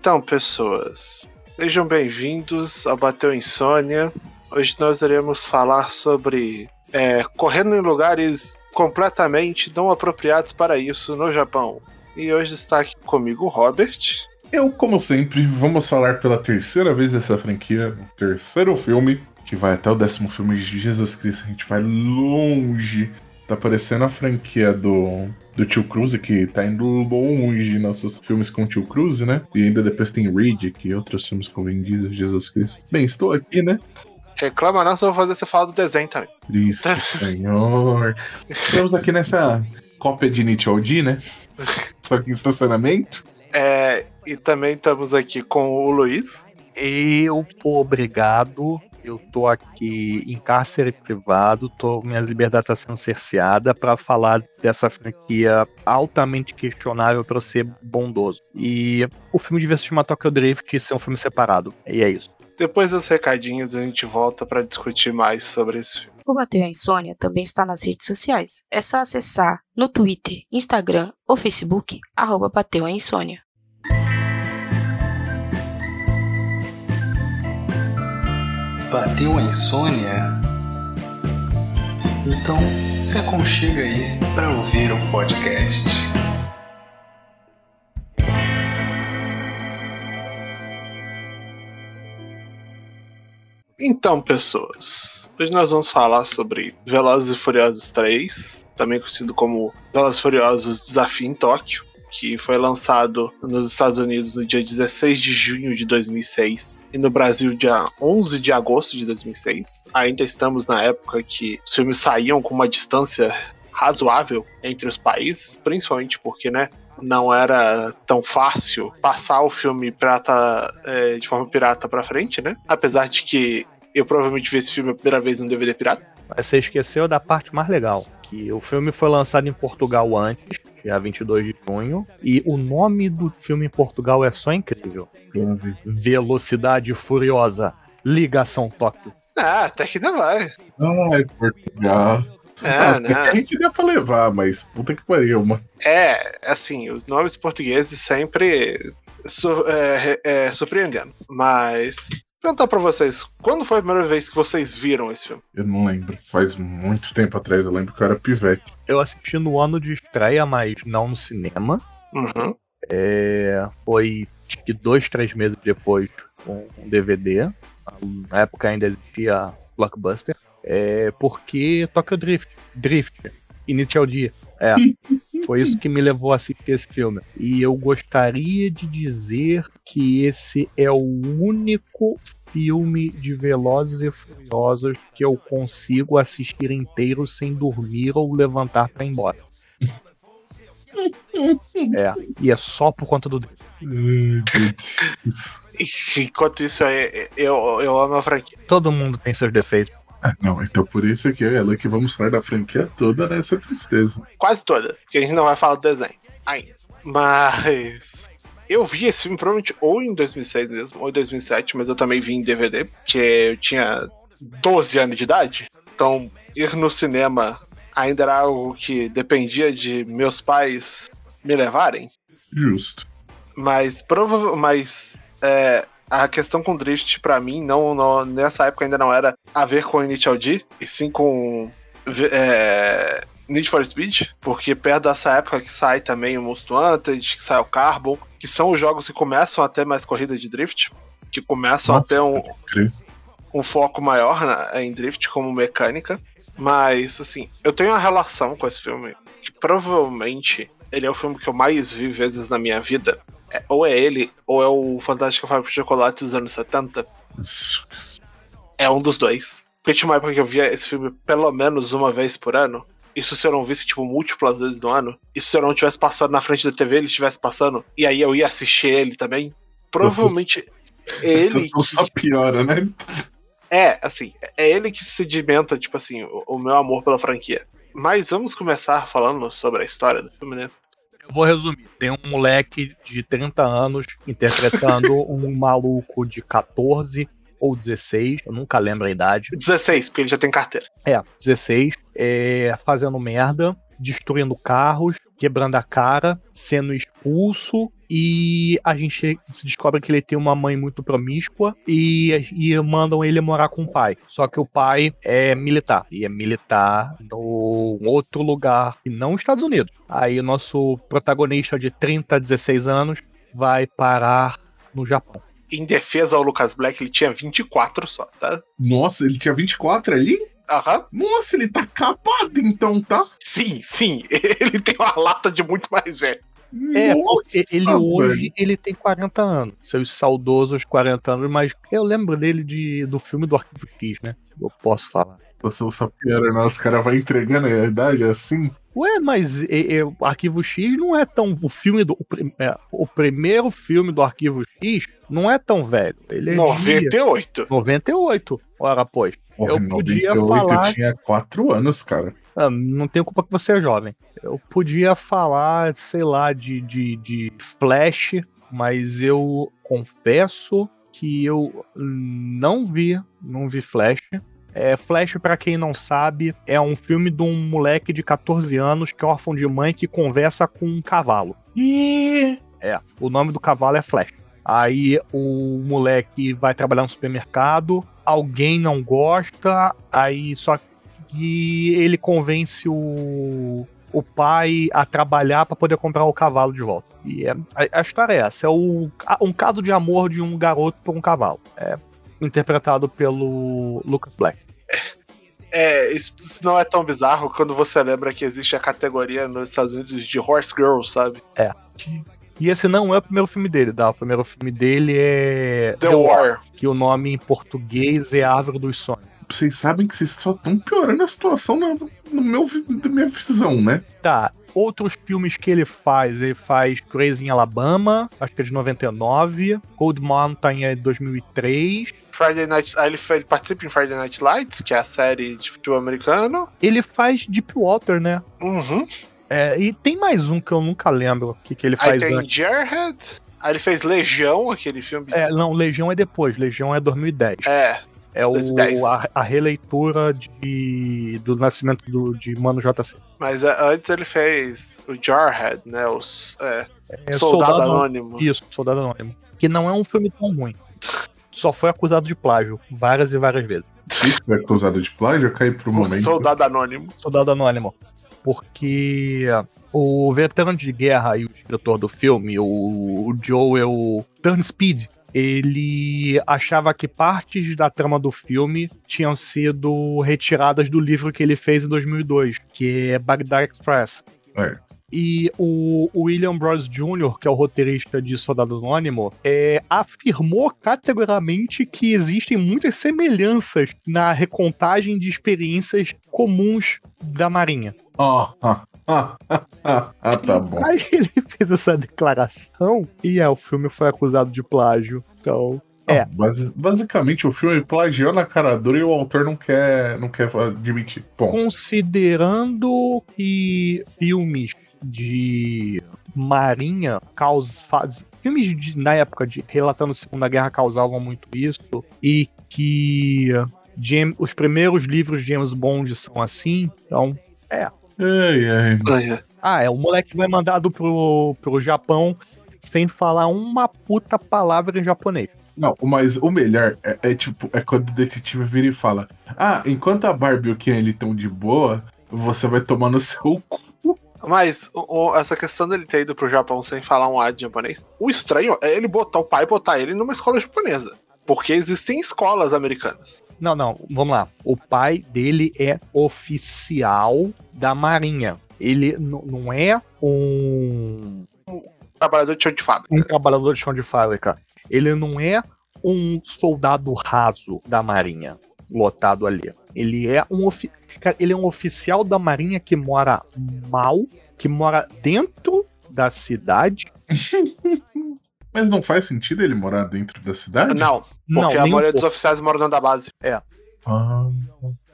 Então, pessoas, sejam bem-vindos ao Bateu Insônia. Hoje nós iremos falar sobre é, correndo em lugares completamente não apropriados para isso no Japão. E hoje está aqui comigo o Robert. Eu, como sempre, vamos falar pela terceira vez dessa franquia, o terceiro filme, que vai até o décimo filme de Jesus Cristo. A gente vai longe Tá parecendo a franquia do, do Tio Cruise, que tá indo longe nossos filmes com o Tio Cruise, né? E ainda depois tem Riddick e outros filmes com Vin Diesel, Jesus Cristo. Bem, estou aqui, né? Reclama não, só vou fazer você falar do desenho também. Cristo, Senhor. Estamos aqui nessa cópia de Nietzsche D, né? Só que em estacionamento. É, e também estamos aqui com o Luiz. Eu, obrigado eu tô aqui em cárcere privado, tô, minha liberdade está sendo cerceada para falar dessa franquia altamente questionável para ser bondoso. E o filme devia se chamar Tokyo Drift e ser um filme separado. E é isso. Depois dos recadinhos, a gente volta para discutir mais sobre esse filme. O Bateu a Insônia também está nas redes sociais. É só acessar no Twitter, Instagram ou Facebook, arroba Bateu a Insônia. Bateu a insônia? Então se aconchega aí para ouvir o podcast. Então, pessoas, hoje nós vamos falar sobre Velozes e Furiosos 3, também conhecido como Velozes e Furiosos Desafio em Tóquio que foi lançado nos Estados Unidos no dia 16 de junho de 2006 e no Brasil dia 11 de agosto de 2006. Ainda estamos na época que os filmes saíam com uma distância razoável entre os países, principalmente porque, né, não era tão fácil passar o filme pirata é, de forma pirata para frente, né? Apesar de que eu provavelmente vi esse filme a primeira vez no DVD pirata. Mas você esqueceu da parte mais legal, que o filme foi lançado em Portugal antes, dia 22 de junho. E o nome do filme em Portugal é só incrível: Velocidade Furiosa, Ligação Tóquio. Ah, até que ainda vai. Ai, Portugal. É, ah, né? A gente dá pra levar, mas puta que pariu, mano. É, assim, os nomes portugueses sempre su é, é, surpreendendo. Mas perguntar pra vocês, quando foi a primeira vez que vocês viram esse filme? Eu não lembro. Faz muito tempo atrás, eu lembro que eu era pivete. Eu assisti no ano de estreia, mas não no cinema. Uhum. É, foi que dois, três meses depois com um DVD. Na época ainda existia Blockbuster. É, porque Tokyo Drift. Drift. Initial D. É. Foi isso que me levou a assistir esse filme. E eu gostaria de dizer que esse é o único filme de Velozes e Furiosos que eu consigo assistir inteiro sem dormir ou levantar para ir embora. é, e é só por conta do. Enquanto isso, eu, eu amo a franquia. Todo mundo tem seus defeitos. Ah, não, então por isso que é ela que vamos falar da franquia toda nessa tristeza. Quase toda, porque a gente não vai falar do desenho ainda. Mas eu vi esse filme provavelmente ou em 2006 mesmo, ou em 2007, mas eu também vi em DVD, porque eu tinha 12 anos de idade. Então, ir no cinema ainda era algo que dependia de meus pais me levarem. Justo. Mas provavelmente. Mas é, a questão com Drift, para mim, não, não, nessa época ainda não era a ver com Initial D, e sim com é, Need for Speed, porque perto dessa época que sai também o Most Wanted, que sai o Carbon, que são os jogos que começam a ter mais corrida de Drift, que começam Nossa, a ter um, um foco maior na, em Drift como mecânica. Mas, assim, eu tenho uma relação com esse filme que provavelmente ele é o filme que eu mais vi vezes na minha vida. É, ou é ele, ou é o Fantástico Fábrica de Chocolate dos anos 70. É um dos dois. Porque tinha uma época que eu via esse filme pelo menos uma vez por ano. Isso se eu não visse, tipo, múltiplas vezes no ano. Isso se eu não tivesse passado na frente da TV, ele estivesse passando. E aí eu ia assistir ele também. Provavelmente Nossa, ele. Só piora, né? É, assim, é ele que sedimenta, tipo assim, o, o meu amor pela franquia. Mas vamos começar falando sobre a história do filme, né? vou resumir. Tem um moleque de 30 anos interpretando um maluco de 14 ou 16, eu nunca lembro a idade. 16, porque ele já tem carteira. É, 16, é, fazendo merda, destruindo carros, quebrando a cara, sendo expulso e a gente se descobre que ele tem uma mãe muito promíscua e, e mandam ele morar com o pai. Só que o pai é militar e é militar no outro lugar e não nos Estados Unidos. Aí o nosso protagonista de 30 a 16 anos vai parar no Japão. Em defesa ao Lucas Black, ele tinha 24 só, tá? Nossa, ele tinha 24 ali? Aham. Nossa, ele tá capado então, tá? Sim, sim. Ele tem uma lata de muito mais velho. É, Nossa, porque ele velho. hoje ele tem 40 anos, seus saudosos 40 anos, mas eu lembro dele de, do filme do Arquivo X, né? Eu posso falar. Você não piora, né? Os caras vão entregando a idade assim. Ué, mas é, é, o Arquivo X não é tão. O filme do. O, prim- é, o primeiro filme do Arquivo X não é tão velho. Ele é de 98. 98. Ora, pois. Porra, Eu podia 98 falar- Eu tinha 4 anos, cara. Ah, não tenho culpa que você é jovem. Eu podia falar, sei lá, de, de, de Flash, mas eu confesso que eu não vi, não vi Flash. É, Flash, pra quem não sabe, é um filme de um moleque de 14 anos que é órfão de mãe que conversa com um cavalo. É, o nome do cavalo é Flash. Aí o moleque vai trabalhar no supermercado, alguém não gosta, aí só que ele convence o, o pai a trabalhar para poder comprar o cavalo de volta. E é- a, a história é essa: é o, um caso de amor de um garoto por um cavalo. É interpretado pelo Lucas Black. É, isso, não é tão bizarro quando você lembra que existe a categoria nos Estados Unidos de Horse Girl, sabe? E esse não é o primeiro filme dele, tá? O primeiro filme dele é The, War. que o nome em português é Árvore dos Sonhos. Vocês sabem que vocês só estão piorando a situação na, no meu, na minha visão, né? Tá. Outros filmes que ele faz, ele faz Crazy em Alabama, acho que é de 99, Cold Mountain é de 2003. Friday Night. ah, ele, ele participa em Friday Night Lights, que é a série de futebol americano. Ele faz Deepwater, né? Uhum. É, e tem mais um que eu nunca lembro o que, que ele Aí faz tem antes. Jarhead. Aí ele fez Legião, aquele filme. É, não, Legião é depois, Legião é 2010. É, É o, 2010. a, a releitura de, do nascimento do, de Mano JC. mas é, antes ele fez o Jarhead, né? Os, é, É Soldado, Anônimo. Isso, Soldado Anônimo. Que não é um filme tão ruim. Só foi acusado de plágio várias e várias vezes. Tiver acusado de plágio, eu caí pro O momento. Soldado Anônimo. Soldado Anônimo. Porque o veterano de guerra e o diretor do filme, o, o Joel Turnspeed, ele achava que partes da trama do filme tinham sido retiradas do livro que ele fez em 2002, que é Baghdad Express. É. E o o William Bros Jr., que é o roteirista de Soldado Anônimo, é, afirmou categoricamente que existem muitas semelhanças na recontagem de experiências comuns da Marinha. Ah, ah, ah, ah, ah, ah, tá bom. Aí ele fez essa declaração e é, o filme foi acusado de plágio. Então, É. Ah, basi- basicamente, o filme plagiou na cara dura e o autor não quer, não quer admitir. Bom, considerando que filmes de marinha caus, faz, filmes de- na época de relatando a Segunda Guerra causavam muito isso e que Jam- os primeiros livros de James Bond são assim, então ai, ai. ah, é o moleque vai mandado pro, pro Japão sem falar uma puta palavra em japonês. Não, mas o melhor é, é tipo, é quando o detetive vira e fala: Ah, enquanto a Barbie e o Ken ele tão de boa, você vai tomar no seu cu. Mas o- o- essa questão dele ter ido pro Japão sem falar um A de japonês, o estranho é ele botar o pai botar ele numa escola japonesa. Porque existem escolas americanas. Não, não, vamos lá. O pai dele é oficial da Marinha. Ele não é um, Trabalhador de chão de fábrica. um trabalhador de chão de fábrica. Ele não é um soldado raso da Marinha, lotado ali. Ele é um, ofi- cara, ele é um oficial da Marinha que mora mal, que mora dentro da cidade. Mas não faz sentido ele morar dentro da cidade? Não, Não, porque a nem um maioria dos oficiais moram dentro da base. Ah,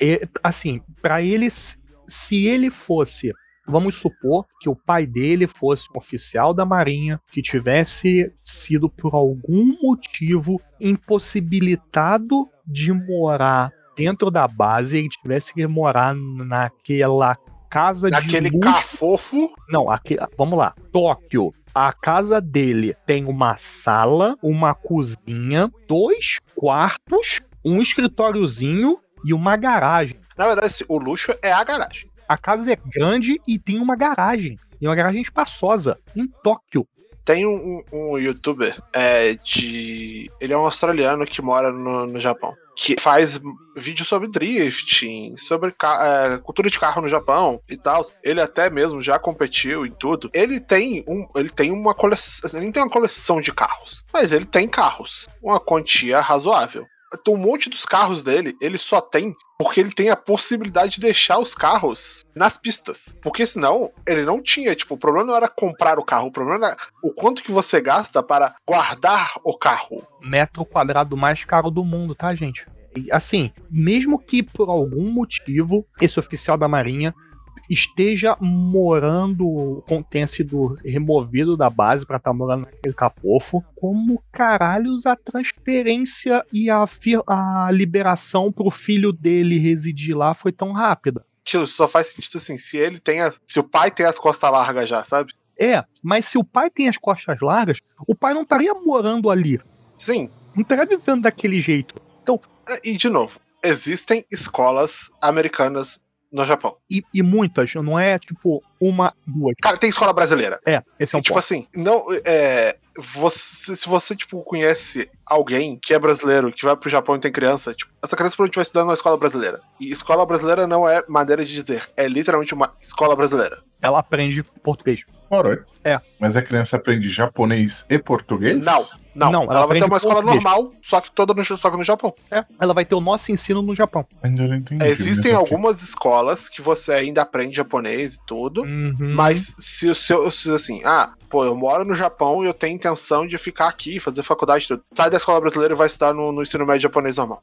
É, assim, pra ele, s- se ele fosse, vamos supor que o pai dele fosse um oficial da Marinha que tivesse sido por algum motivo impossibilitado de morar dentro da base e tivesse que morar naquela casa Naquele de luxo. cafofo. Não, aqui, vamos lá. Tóquio. A casa dele tem uma sala, uma cozinha, dois quartos, um escritóriozinho e uma garagem. Na verdade, o luxo é a garagem. A casa é grande e tem uma garagem. E uma garagem espaçosa, em Tóquio. Tem um, um- youtuber é, de. Ele é um australiano que mora no, no Japão. Que faz vídeo sobre drifting, sobre é, cultura de carro no Japão e tal. Ele até mesmo já competiu em tudo. Ele tem um, ele tem uma coleção, ele tem uma coleção de carros, mas ele tem carros, uma quantia razoável. Um monte dos carros dele, ele só tem porque ele tem a possibilidade de deixar os carros nas pistas. Porque senão, ele não tinha, tipo, o problema não era comprar o carro, o problema era o quanto que você gasta para guardar o carro. Metro quadrado mais caro do mundo, tá, gente? Assim, mesmo que por algum motivo esse oficial da Marinha esteja morando, tenha sido removido da base pra estar morando naquele cafofo, como caralhos a transferência e a, a liberação pro filho dele residir lá foi tão rápida? Que só faz sentido assim, se ele tem a, se o pai tem as costas largas já, sabe? É, mas se o pai tem as costas largas, o pai não estaria morando ali, Sim. não estaria vivendo daquele jeito. E de novo, existem escolas americanas no Japão. E, e muitas, não é tipo uma, duas. Cara, tem escola brasileira. É, esse é E, um tipo ponto. assim, não, é, você, se você, tipo, conhece alguém que é brasileiro, que vai pro Japão e tem criança, tipo, essa criança provavelmente vai estudar numa escola brasileira. E escola brasileira não é maneira de dizer, é literalmente uma escola brasileira. Ela aprende português. Ora, É. Mas a criança aprende japonês e português? Não, não, Não, ela, ela vai ter uma escola português. normal, só que toda no, só que no Japão. É, ela vai ter o nosso ensino no Japão. Ainda não entendi. É, existem algumas escolas que você ainda aprende japonês e tudo, Uhum. mas se o seu, se assim, ah, pô, eu moro no Japão e eu tenho intenção de ficar aqui, fazer faculdade e tudo. Sai da escola brasileira e vai estudar no, no ensino médio japonês normal.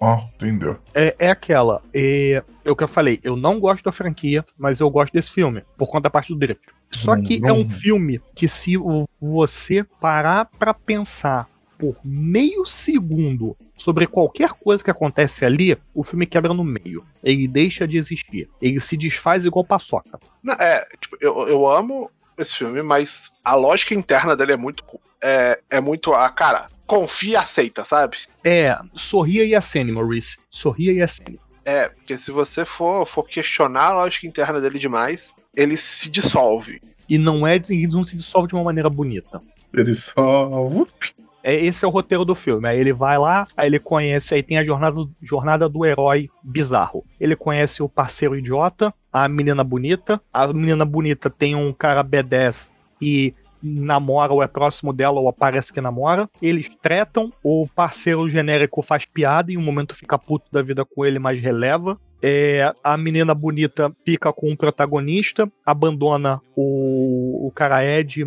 Ó, entendeu. É, é aquela. É, é o que eu falei, eu não gosto da franquia, mas eu gosto desse filme, por conta da parte do drift. Só Hum, que é um hum. filme que, se você parar pra pensar por meio segundo sobre qualquer coisa que acontece ali, o filme quebra no meio. Ele deixa de existir. Ele se desfaz igual paçoca. Não, É, tipo, eu, eu amo esse filme, mas a lógica interna dele é muito. É, é muito. a cara, confia e aceita, sabe? É, sorria e acene, Maurice. Sorria e acene. É, porque se você for, for questionar a lógica interna dele demais, ele se dissolve. E não é, ele não se dissolve de uma maneira bonita. Ele só. É, esse é o roteiro do filme. Aí ele vai lá, aí ele conhece, aí tem a jornada, jornada do herói bizarro. Ele conhece o parceiro idiota, a menina bonita. A menina bonita tem um cara B10 e namora ou é próximo dela ou parece que namora. Eles tretam, o parceiro genérico faz piada e um momento fica puto da vida com ele, mas releva. É, a menina bonita fica com o protagonista, abandona o, o cara Ed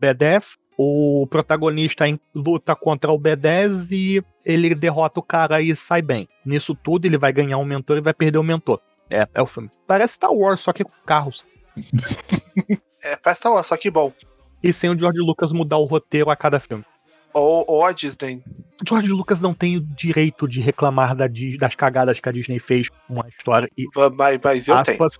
B10. O protagonista luta contra o B10 e ele derrota o cara e sai bem. Nisso tudo, ele vai ganhar um mentor e vai perder o mentor. É, é o filme. Parece Star Wars, só que com carros. É, parece Star Wars, só que bom. E sem o George Lucas mudar o roteiro a cada filme. Ou, ou a Disney. George Lucas não tem o direito de reclamar da das cagadas que a Disney fez com a história. E Mas, mas eu tenho. aspas,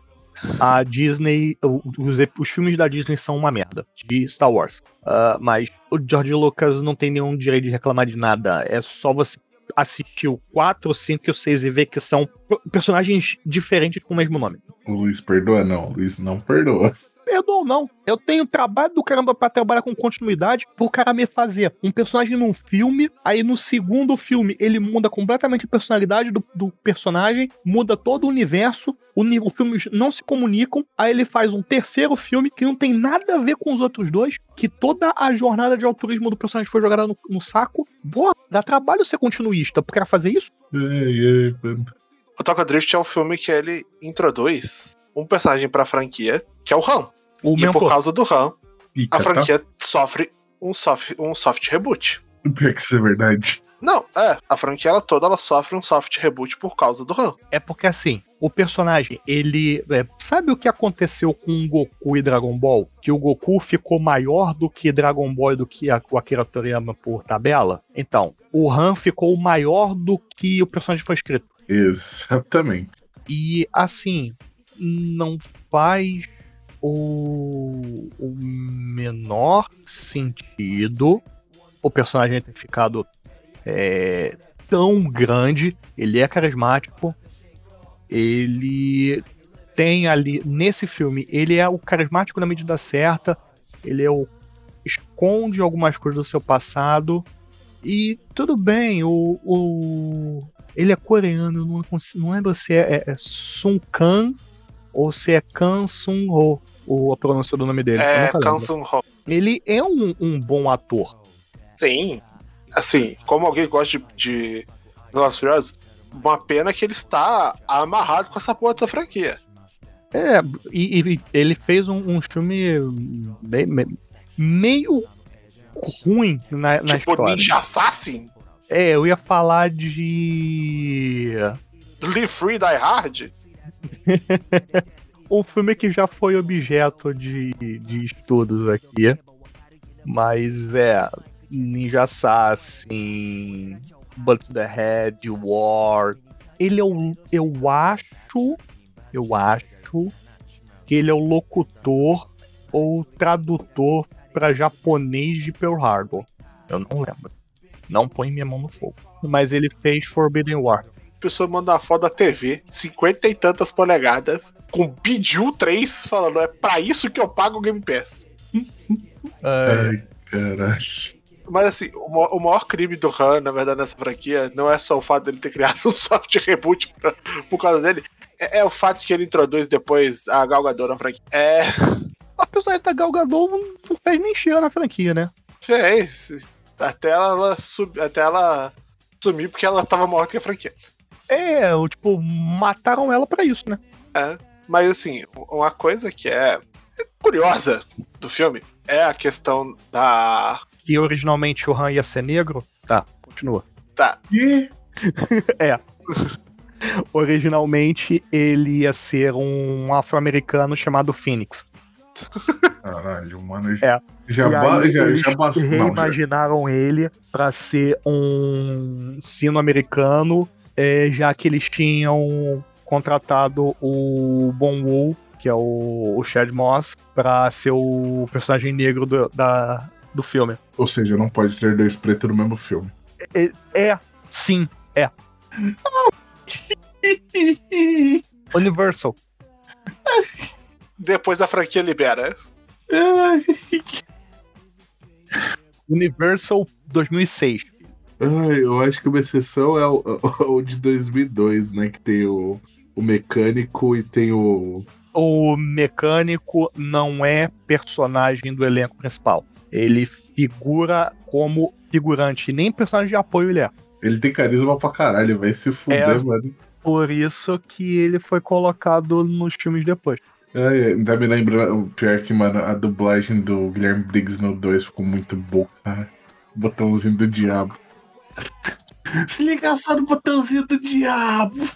a Disney, os, os filmes da Disney são uma merda, de Star Wars. Ah, mas o George Lucas não tem nenhum direito de reclamar de nada. É só você assistir o 4, o 5 e o 6 e ver que são personagens diferentes com o mesmo nome. O Luiz perdoa? Não, o Luiz não perdoa. Perdoa ou não. Eu tenho trabalho do caramba pra trabalhar com continuidade pro cara me fazer um personagem num filme, aí no segundo filme ele muda completamente a personalidade do, do personagem, muda todo o universo, o os filmes não se comunicam, aí ele faz um terceiro filme que não tem nada a ver com os outros dois, que toda a jornada de autorismo do personagem foi jogada no, no saco. Boa, dá trabalho ser continuista pro cara fazer isso? Ei, ei, mano. O Tokyo Drift é um filme que ele introduz um personagem pra franquia, que é o Han. O e mentor. por causa do Han, a tá? franquia sofre um soft, um soft reboot. Pior que isso é verdade. Não, é, a franquia ela toda ela sofre um soft reboot por causa do Han. É porque assim, o personagem, ele. é, sabe o que aconteceu com Goku e Dragon Ball? Que o Goku ficou maior do que Dragon Ball e do que a, o Akira Toriyama por tabela? Então, o Han ficou maior do que o personagem foi escrito. Exatamente. E assim, não faz o, o menor sentido o personagem ter ficado é, tão grande. Ele é carismático. Ele tem ali, nesse filme, ele é o carismático na medida certa. Ele é o. esconde algumas coisas do seu passado. E tudo bem, o. o ele é coreano, não, não lembro se é, é, é Sun Kang ou se é Kan Sun Ho, o, a pronúncia do nome dele. É, Ho. Ele é um, um bom ator. Sim. Assim, como alguém gosta de, de Velozes Furiosos, uma pena que ele está amarrado com essa porra dessa franquia. É, e, e ele fez um, um filme bem, meio ruim na, na tipo história. Ninja Assassin? É, eu ia falar de. Live Free Die Hard? um filme que já foi objeto de, de estudos aqui. Mas é. Ninja Assassin, Bullet to the Head, War. Ele é o. Eu acho. Eu acho que ele é o locutor ou tradutor para japonês de Pearl Harbor. Eu não lembro. Não põe minha mão no fogo. Mas ele fez Forbidden War. Pessoa manda uma foto da TV, 50 e tantas polegadas, com Biju 3, falando: é pra isso que eu pago o Game Pass. Ai, caralho. Mas assim, o maior crime do Han, na verdade, nessa franquia, não é só o fato dele ter criado um soft reboot pra, por causa dele, é, é, o fato que ele introduz depois a Gal Gadot na franquia. É. A personagem da Gal Gadot não fez nem cheiro na franquia, né? Fez. Até ela, sub... Até ela sumir porque ela tava morta que a franquia. É, tipo, mataram ela para isso, né? É. Mas assim, uma coisa que é curiosa do filme é a questão da. Que originalmente o Han ia ser negro? Tá, continua. Tá. E? é. Originalmente ele ia ser um afro-americano chamado Phoenix. Caralho, mano. É. Já, ba já, eles já reimaginaram ele para ser um sino-americano, é, já que eles tinham contratado o Bon Woo, que é o, o Chad Moss, para ser o personagem negro do, da, do filme. Ou seja, não pode ter dois pretos no mesmo filme. É, é sim, é. Universal. Depois a franquia libera. Universal 2006. Ai, eu acho que uma exceção é o, o, de 2002, né? Que tem o, o mecânico e tem o. O mecânico não é personagem do elenco principal. Ele figura como figurante, nem personagem de apoio ele é. Ele tem carisma pra caralho, vai se fuder, É. mano. Por isso que ele foi colocado nos filmes depois. Ai, ainda me lembra, pior que, mano, a dublagem do Guilherme Briggs no 2 ficou muito boa, cara. Botãozinho do diabo. Se liga só no botãozinho do diabo.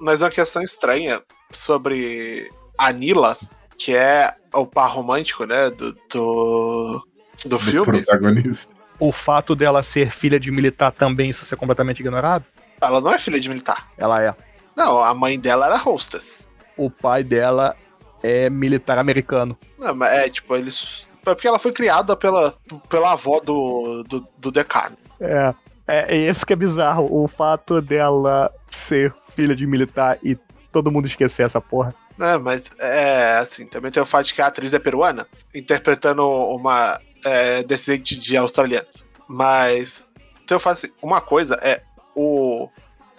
Mas uma questão estranha sobre a Nila, que é o par romântico, né? Do, do, do Do filme. protagonista. O fato dela ser filha de militar também isso ser completamente ignorado? Ela não é filha de militar. Ela é. Não, a mãe dela era hostess. O pai dela é militar americano. Não, mas é tipo, eles. É porque ela foi criada pela, pela avó do, do, do Decano. É, é, é esse que é bizarro. O fato dela ser filha de militar e todo mundo esquecer essa porra. É, mas é assim, também tem o fato de que a atriz é peruana, interpretando uma é, descendente de australianos. Mas então eu faço assim, uma coisa é o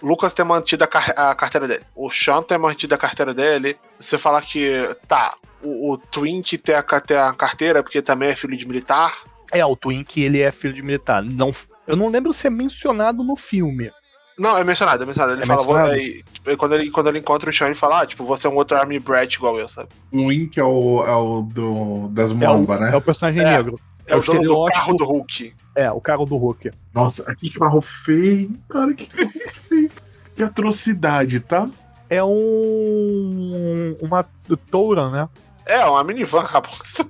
Lucas ter mantido a, car- a carteira dele, o Sean ter mantido a carteira dele. Você falar que tá, o, o Twink ter a, ter a carteira porque também é filho de militar. É, o Twink, ele é filho de militar. Não, eu não lembro se é mencionado no filme. Não, é mencionado, é mencionado. Ele É fala, mencionado? "Vou- aí, tipo, quando, ele, quando ele encontra o Sean, ele fala, ah, tipo, você é um outro Army Brat igual eu, sabe? O Wink é o, é o do, das É o, né? é o personagem É. negro. É, o dono do carro do Hulk. É, o cara do Hulk. Nossa, que carro feio, cara, que carro feio. Que atrocidade, tá? É um. Uma toura, né? É, uma minivan, raposa.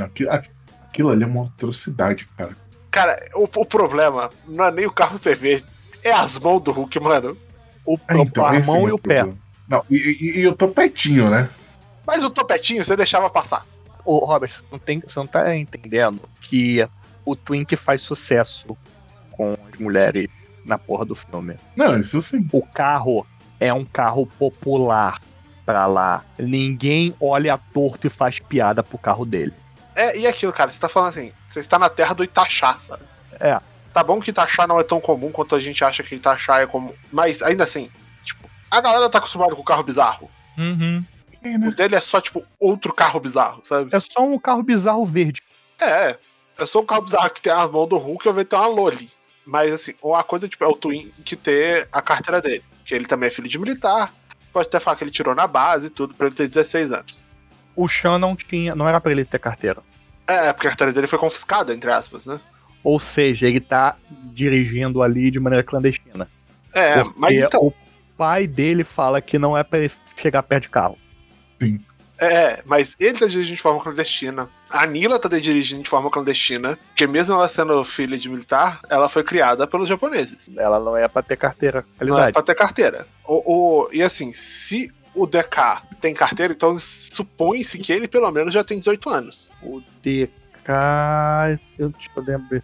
Aquilo, aquilo ali é uma atrocidade, cara. Cara, o, o problema não é nem o carro ser verde, é as mãos do Hulk, mano. O, É, então, a é mão meu e o pé. Não, e, e, e o topetinho, né? Mas o topetinho você deixava passar. Ô, Robert, você não, tem, você não tá entendendo que o Twink faz sucesso com as mulheres na porra do filme. Não, isso sim. O carro é um carro popular pra lá. Ninguém olha torto e faz piada pro carro dele. É, e aquilo, cara, você tá falando assim, você está na terra do Itaxá, sabe? É. Tá bom que Itaxá não é tão comum quanto a gente acha que Itaxá é comum. Mas ainda assim, tipo, a galera tá acostumada com carro bizarro. Uhum. O dele é só, tipo, outro carro bizarro, sabe? É só um carro bizarro verde. É, é só um carro bizarro que tem a mão do Hulk e eu vejo ter uma Loli. Mas assim, uma coisa, tipo, é o Twin que ter a carteira dele. Que ele também é filho de militar. Pode até falar que ele tirou na base e tudo, pra ele ter 16 anos. O Sean não tinha. Não era pra ele ter carteira. É, porque a carteira dele foi confiscada, entre aspas, né? Ou seja, ele tá dirigindo ali de maneira clandestina. É, mas então. o pai dele fala que não é pra ele chegar perto de carro. É, mas ele tá dirigindo de forma clandestina. A Nila tá dirigindo de forma clandestina, porque mesmo ela sendo filha de militar, ela foi criada pelos japoneses. Ela não é pra ter carteira. Não é Realidade. pra ter carteira. O, o- e assim, se o DK tem carteira, então supõe-se que ele pelo menos já tem 18 anos. O DK. Eu, eu lembrar.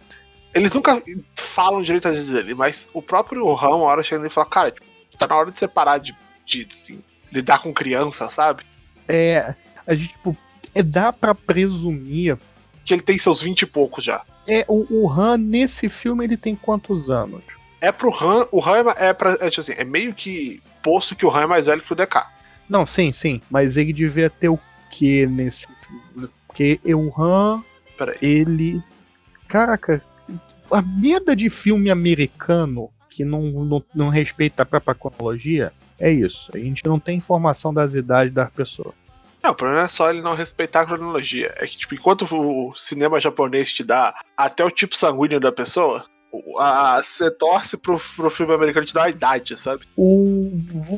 Eles nunca falam direito às vezes dele, mas o próprio Ram, uma hora chega e fala, cara, tipo, tá na hora de você parar de, de assim, lidar com criança, sabe? É. A gente, tipo. É, dá pra presumir. Que ele tem seus 20 e poucos já. É, o, o Han, nesse filme, ele tem quantos anos? É pro Ram, o Ram é, pra, é, tipo assim, é meio que posto que o Ram é mais velho que o DK. Não, sim, sim. Mas ele devia ter o que nesse filme? Porque o Han, ele. Caraca, a merda de filme americano que não, não, não respeita a própria cronologia é isso. A gente não tem informação das idades das pessoas. Não, o problema é só ele não respeitar a cronologia. É que, tipo, enquanto o cinema japonês te dá até o tipo sanguíneo da pessoa, você torce pro, pro filme americano te dar a idade, sabe? O,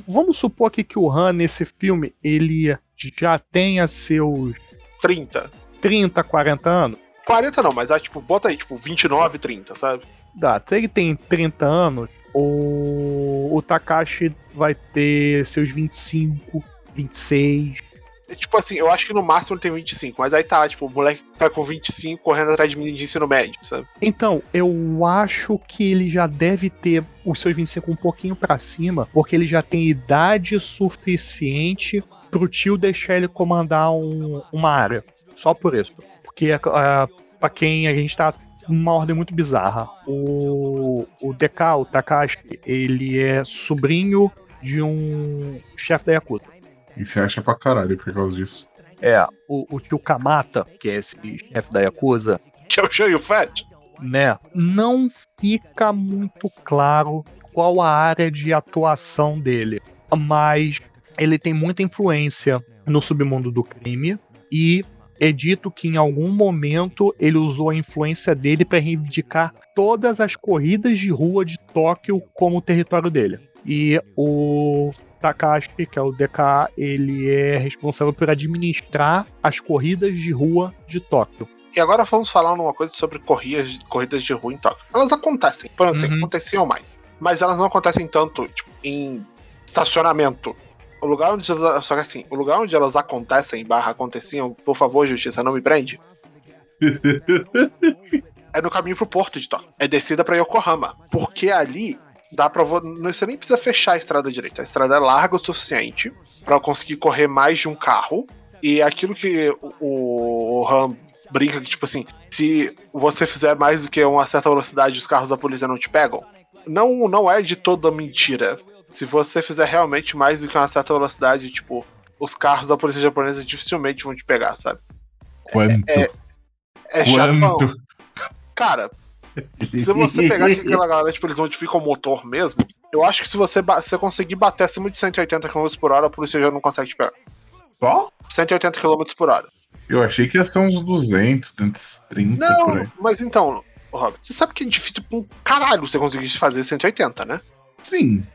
vamos supor aqui que o Han, nesse filme, ele já tenha seus 30. 30, 40 anos. 40 não, mas ah, tipo, bota aí, tipo, 29, 30, sabe? Dá. Se ele tem 30 anos, o, o Takashi vai ter seus 25, 26. É, tipo assim, eu acho que no máximo ele tem 25, mas aí tá, tipo, o moleque tá com 25 correndo atrás de menino de ensino médio, sabe? Então, eu acho que ele já deve ter os seus 25 um pouquinho pra cima, porque ele já tem idade suficiente pro tio deixar ele comandar um- uma área. Só por isso. Porque uh, para quem a gente tá numa ordem muito bizarra. O, o DK, o Takashi, ele é sobrinho de um chefe da Yakuza. E você acha pra caralho por causa disso. É, o, o tio Kamata, que é esse chefe da Yakuza, Que é o Fat. né? Não fica muito claro qual a área de atuação dele, mas ele tem muita influência no submundo do crime e é dito que em algum momento ele usou a influência dele para reivindicar todas as corridas de rua de Tóquio como território dele. E o Takashi, que é o DK, ele é responsável por administrar as corridas de rua de Tóquio. E agora vamos falar uma coisa sobre corridas, corridas de rua em Tóquio. Elas acontecem, por assim, Uhum. aconteciam mais. Mas elas não acontecem tanto, tipo, em estacionamento. O lugar onde elas, só que assim, o lugar onde elas acontecem, barra aconteciam, por favor, justiça, não me prende. é no caminho pro porto de Tóquio. É descida pra Yokohama. Porque ali dá pra. Você nem precisa fechar a estrada direita. A estrada é larga o suficiente pra conseguir correr mais de um carro. E é aquilo que o, o Ram brinca que, tipo assim, se você fizer mais do que uma certa velocidade, os carros da polícia não te pegam. Não, não é de toda mentira. Se você fizer realmente mais do que uma certa velocidade, tipo, os carros da polícia japonesa dificilmente vão te pegar, sabe? Quanto? É Japão. Quanto? Cara, se você pegar que aquela galera, tipo, eles modificam o motor mesmo, eu acho que se você, você conseguir bater acima de 180 km por hora, a polícia já não consegue te pegar. Só? 180 km por hora. Eu achei que ia ser uns 200, 230 por Não, aí. mas então, Robert, você sabe que é difícil pra um caralho você conseguir fazer 180, né? Sim,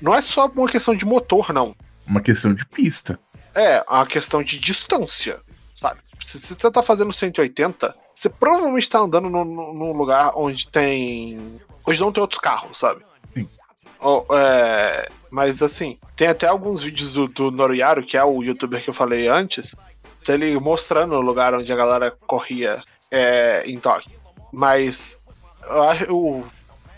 Não é só uma questão de motor, não. uma questão de pista. É uma questão de distância, sabe? Se, se você tá fazendo 180, você provavelmente tá andando num, num- lugar onde tem. onde não tem outros carros, sabe? Sim. Ou, é, Mas assim, tem até alguns vídeos do, do Noriyaru, que é o youtuber que eu falei antes, dele mostrando o lugar onde a galera corria é, em Tóquio. Mas eu, eu-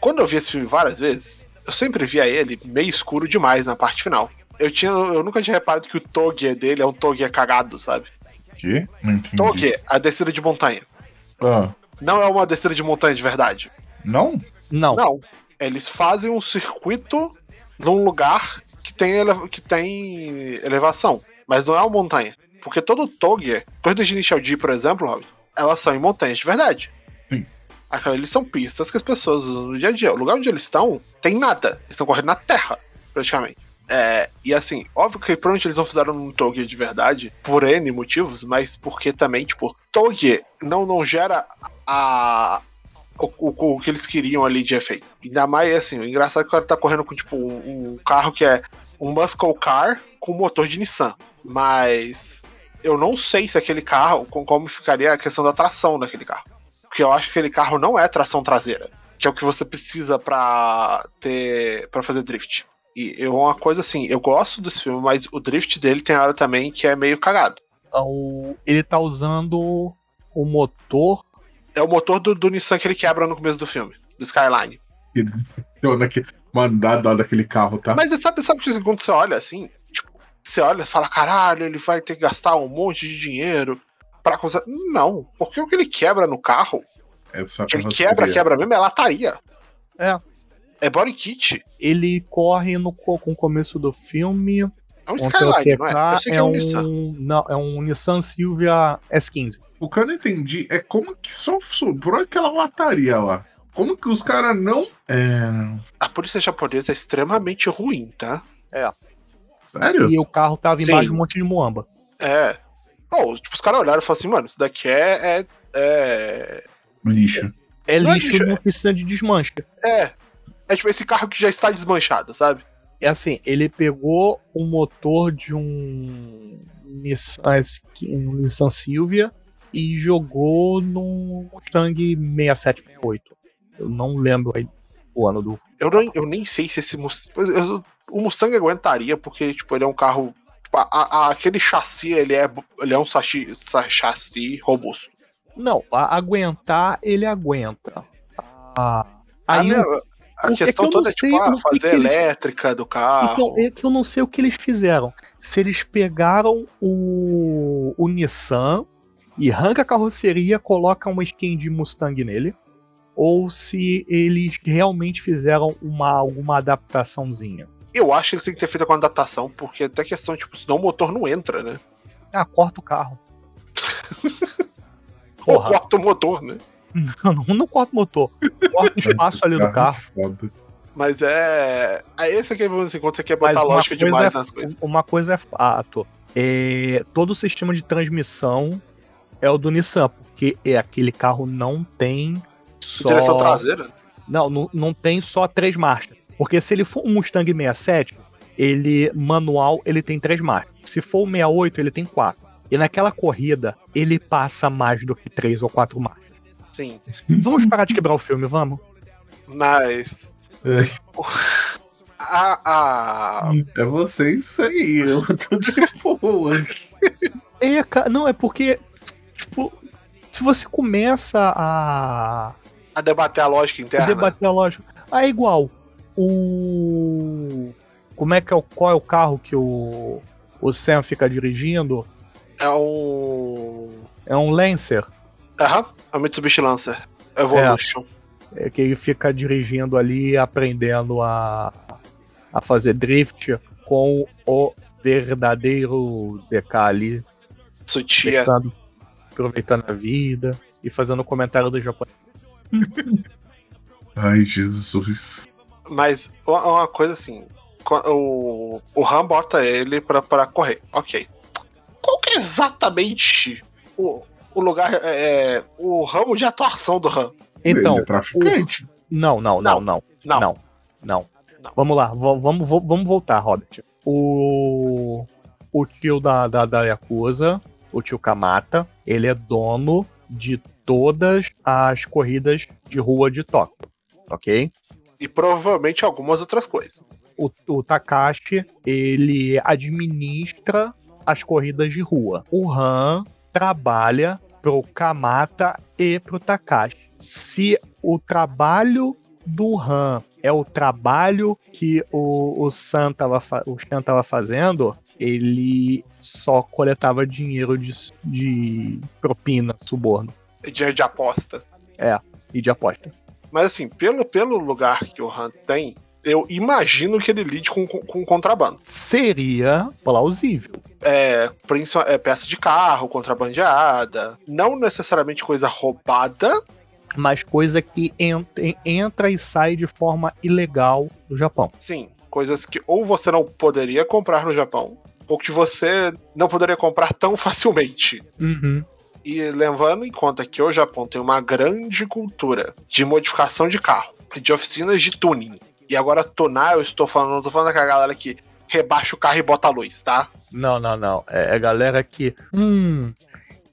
quando eu vi esse filme várias vezes, eu sempre via ele meio escuro demais na parte final. Eu, tinha, eu nunca tinha reparado que o Toge dele é um Toge cagado, sabe? Que? Não entendi. Toge, a descida de montanha. Ah, Não é uma descida de montanha de verdade. não? Não, Não. Eles fazem um circuito num lugar que tem, ele- que tem elevação. Mas não é uma montanha. Porque todo Toge, corridas de Initial D, por exemplo, Rob, elas são em montanhas de verdade. Sim. Aquelas ali são pistas que as pessoas usam no dia a dia. O lugar onde eles estão tem nada. Eles estão correndo na terra, praticamente. É, e assim, óbvio que provavelmente eles não fizeram um Toge de verdade, por N motivos, mas porque também, tipo, Toge não, não gera a, o, o- o que eles queriam ali de efeito. Ainda mais assim, o engraçado é que o cara tá correndo com tipo um, um carro que é um muscle car com motor de Nissan. Mas eu não sei se aquele carro, com como ficaria a questão da tração daquele carro. Porque eu acho que aquele carro não é tração traseira, que é o que você precisa pra ter para fazer drift. E é uma coisa assim, eu gosto desse filme, mas o drift dele tem hora também que é meio cagado. o- ele tá usando o motor. É o motor do, do Nissan que ele quebra no começo do filme, do Skyline. Mandado daquele carro, tá? Mas você sabe, sabe que quando você olha assim, tipo, você olha e fala, caralho, ele vai ter que gastar um monte de dinheiro pra coisa. Não, porque o que ele quebra no carro, É ele quebra, quebra mesmo, é lataria. É. É body kit. Ele corre no co- com o começo do filme. É um Skyline, não é? Eu sei que é um Nissan. Não, é um Nissan Silvia S15. O que eu não entendi é como que só sobrou aquela lataria lá. Como que os caras não. É. A polícia japonesa é extremamente ruim, tá? Sério? E o carro tava Sim. embaixo de um monte de muamba. É. Oh, tipo, os caras olharam e falaram assim, mano, isso daqui é. é, é... Lixo. É é lixo lixo, de é- oficina de desmanche. É. É tipo esse carro que já está desmanchado, sabe? É assim, ele pegou o motor de um Nissan, S15 um Nissan Silvia e jogou num Mustang 6768. Eu não lembro aí o ano do. Eu, não, eu nem sei se esse Mustang. O Mustang aguentaria, porque, tipo, ele é um carro. tipo, a- a- aquele chassi, ele é, ele é um chassi, sa- chassi robusto. Não, a- aguentar, ele aguenta. Ah, aí minha- a que é questão que eu toda é, tipo, ah, que fazer que eles- elétrica do carro. Então, é que eu não sei o que eles fizeram. Se eles pegaram o, o Nissan e arranca a carroceria, colocam uma skin de Mustang nele, ou se eles realmente fizeram uma, alguma adaptaçãozinha. Eu acho que eles têm que ter feito com adaptação, porque até questão, tipo, senão o motor não entra, né? Ah, corta o carro. Ou corta o motor, né? Não, não, não corta o motor. Corta o espaço ali do carro. Foda. Mas é. é esse aqui, dizer, quando você quer botar lógica demais é- nas coisas. Uma coisa é fato. É, todo o sistema de transmissão é o do Nissan, porque é aquele carro não tem só. Direção traseira. Não, não, não tem só três marchas. Porque se ele for um Mustang 67, ele manual ele tem três marchas. Se for o 68, ele tem quatro. E naquela corrida, ele passa mais do que três ou quatro marchas. Sim. Vamos parar de quebrar o filme, vamos? Mas. É. A, a, É você isso aí. Eu tô de boa. É, ca- não, é porque, tipo, se você começa a, a debater a lógica interna. debater a lógica, ah, é igual. O. Como é que é o. Qual é o carro que o. O Sam fica dirigindo? É um. É um Lancer. Aham, é o Mitsubishi Lancer. Evolution. é, que ele fica dirigindo ali, aprendendo a, a fazer drift com o verdadeiro DK ali, Sutia. testando, aproveitando a vida e fazendo comentário do japonês. Ai, Jesus. Mas uma, uma coisa assim. O, o Ram bota ele pra, pra correr. Ok. Qual que é exatamente o, o lugar. É, o ramo de atuação do Ram? Então, Ele é traficante. não, não, não, não, Não. não, não. Não. Vamos lá, vamos, vamos voltar, Robert. O, o tio da, da, da Yakuza, o tio Kamata, ele é dono de todas as corridas de rua de Tóquio, ok? E provavelmente algumas outras coisas. O, o Takashi, ele administra as corridas de rua. O Han trabalha pro Kamata e pro Takashi. Se o trabalho do Han é o trabalho que o, o San tava, o Shan tava fazendo, ele só coletava dinheiro de, de propina, suborno Dinheiro de aposta. e de aposta. Mas assim, pelo, pelo lugar que o Han tem, eu imagino que ele lide com, com, com contrabando. Seria plausível. É, é peça de carro, contrabandeada. Não necessariamente coisa roubada. mas coisa que entra, entra e sai de forma ilegal do Japão. Sim, coisas que ou você não poderia comprar no Japão, ou que você não poderia comprar tão facilmente. E levando em conta que o Japão tem uma grande cultura de modificação de carro, de oficinas de tuning. E agora tunar, eu estou falando, não tô falando daquela galera que rebaixa o carro e bota a luz, tá? Não, não, não. É a galera que. Hum.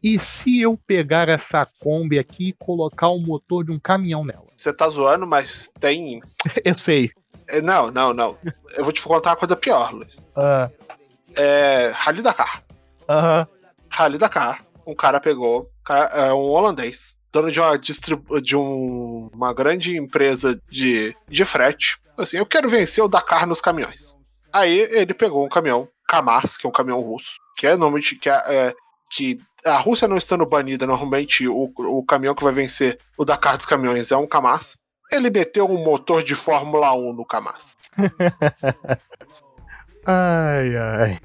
E se eu pegar essa Kombi aqui e colocar o motor de um caminhão nela? Você tá zoando, mas tem. Eu sei. é, Não, não, não. Eu vou te contar uma coisa pior, Luiz. Ah, É. Rally Dakar. aham. Rally Dakar. Um cara pegou. cara- É um holandês. Dono de uma, de um- uma grande empresa de, de frete. Assim, eu quero vencer o Dakar nos caminhões. Aí ele pegou um caminhão, Kamaz, que é um caminhão russo, que é normalmente que, é, é, que a Rússia não estando banida, normalmente o, o caminhão que vai vencer o Dakar dos caminhões é um Kamaz. Ele meteu um motor de Fórmula 1 no Kamaz. Ai, ai.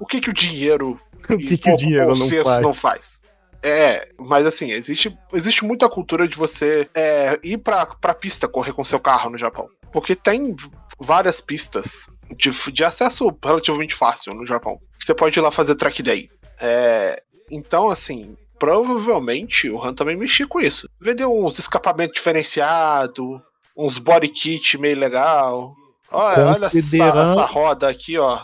O que que o dinheiro O que, que o dinheiro não faz? não faz. É, mas assim, existe, existe muita cultura de você é, ir pra, pra pista correr com seu carro no Japão. Porque tem várias pistas de, de acesso relativamente fácil no Japão. Você pode ir lá fazer track day. É, então, assim, provavelmente o Han também mexia com isso. Vendeu uns escapamentos diferenciados, uns body kit meio legal. Olha, olha essa, Considerando- essa roda aqui, ó.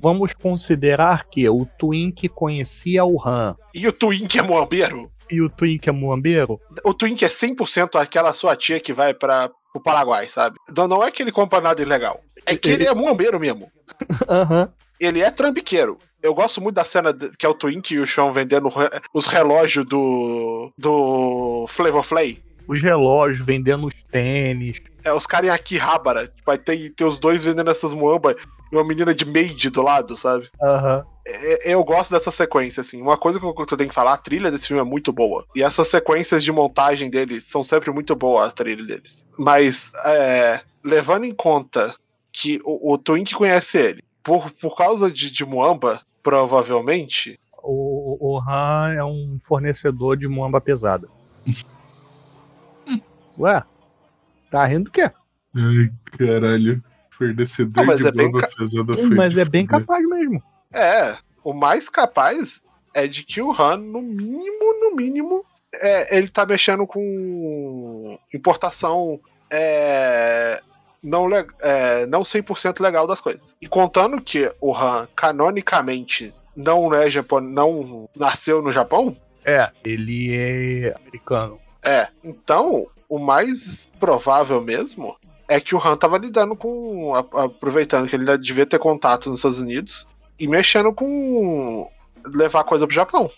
Vamos considerar que o Twink conhecia o Han E o Twink é moambeiro? e o Twink é muambeiro. o Twink é 100% aquela sua tia que vai para o Paraguai, sabe? Não, não é que ele compra nada ilegal. É que ele é muambeiro mesmo. Aham. Ele é trambiqueiro. Eu gosto muito da cena que é o Twink e o Sean vendendo os relógios do. do Flavor Flay. Os relógios, vendendo os tênis. É, os caras em Akihabara. Vai ter, ter os dois vendendo essas muambas e uma menina de maid do lado, sabe? Aham. É- eu gosto dessa sequência, assim. Uma coisa que eu, que eu tenho que falar, a trilha desse filme é muito boa. E essas sequências de montagem deles são sempre muito boas, a trilha deles. Mas, é, levando em conta que o, o Twink conhece ele, por, por causa de, de Muamba, provavelmente, O, o Han é um fornecedor de muamba pesada. Ué, tá rindo do quê? Ai, caralho. Fornecedor Ah, mas de é bem ca- Mas é bem capaz mesmo. é, o mais capaz é de que o Han, no mínimo, no mínimo, é, ele tá mexendo com importação é, não, é, não 100% legal das coisas. E contando que o Han, canonicamente, não é Japão, não nasceu no Japão, É, ele é americano. é. Então, o mais provável mesmo é que o Han tava lidando com. a- aproveitando que ele devia ter contato nos Estados Unidos e mexendo com. levar coisa pro Japão.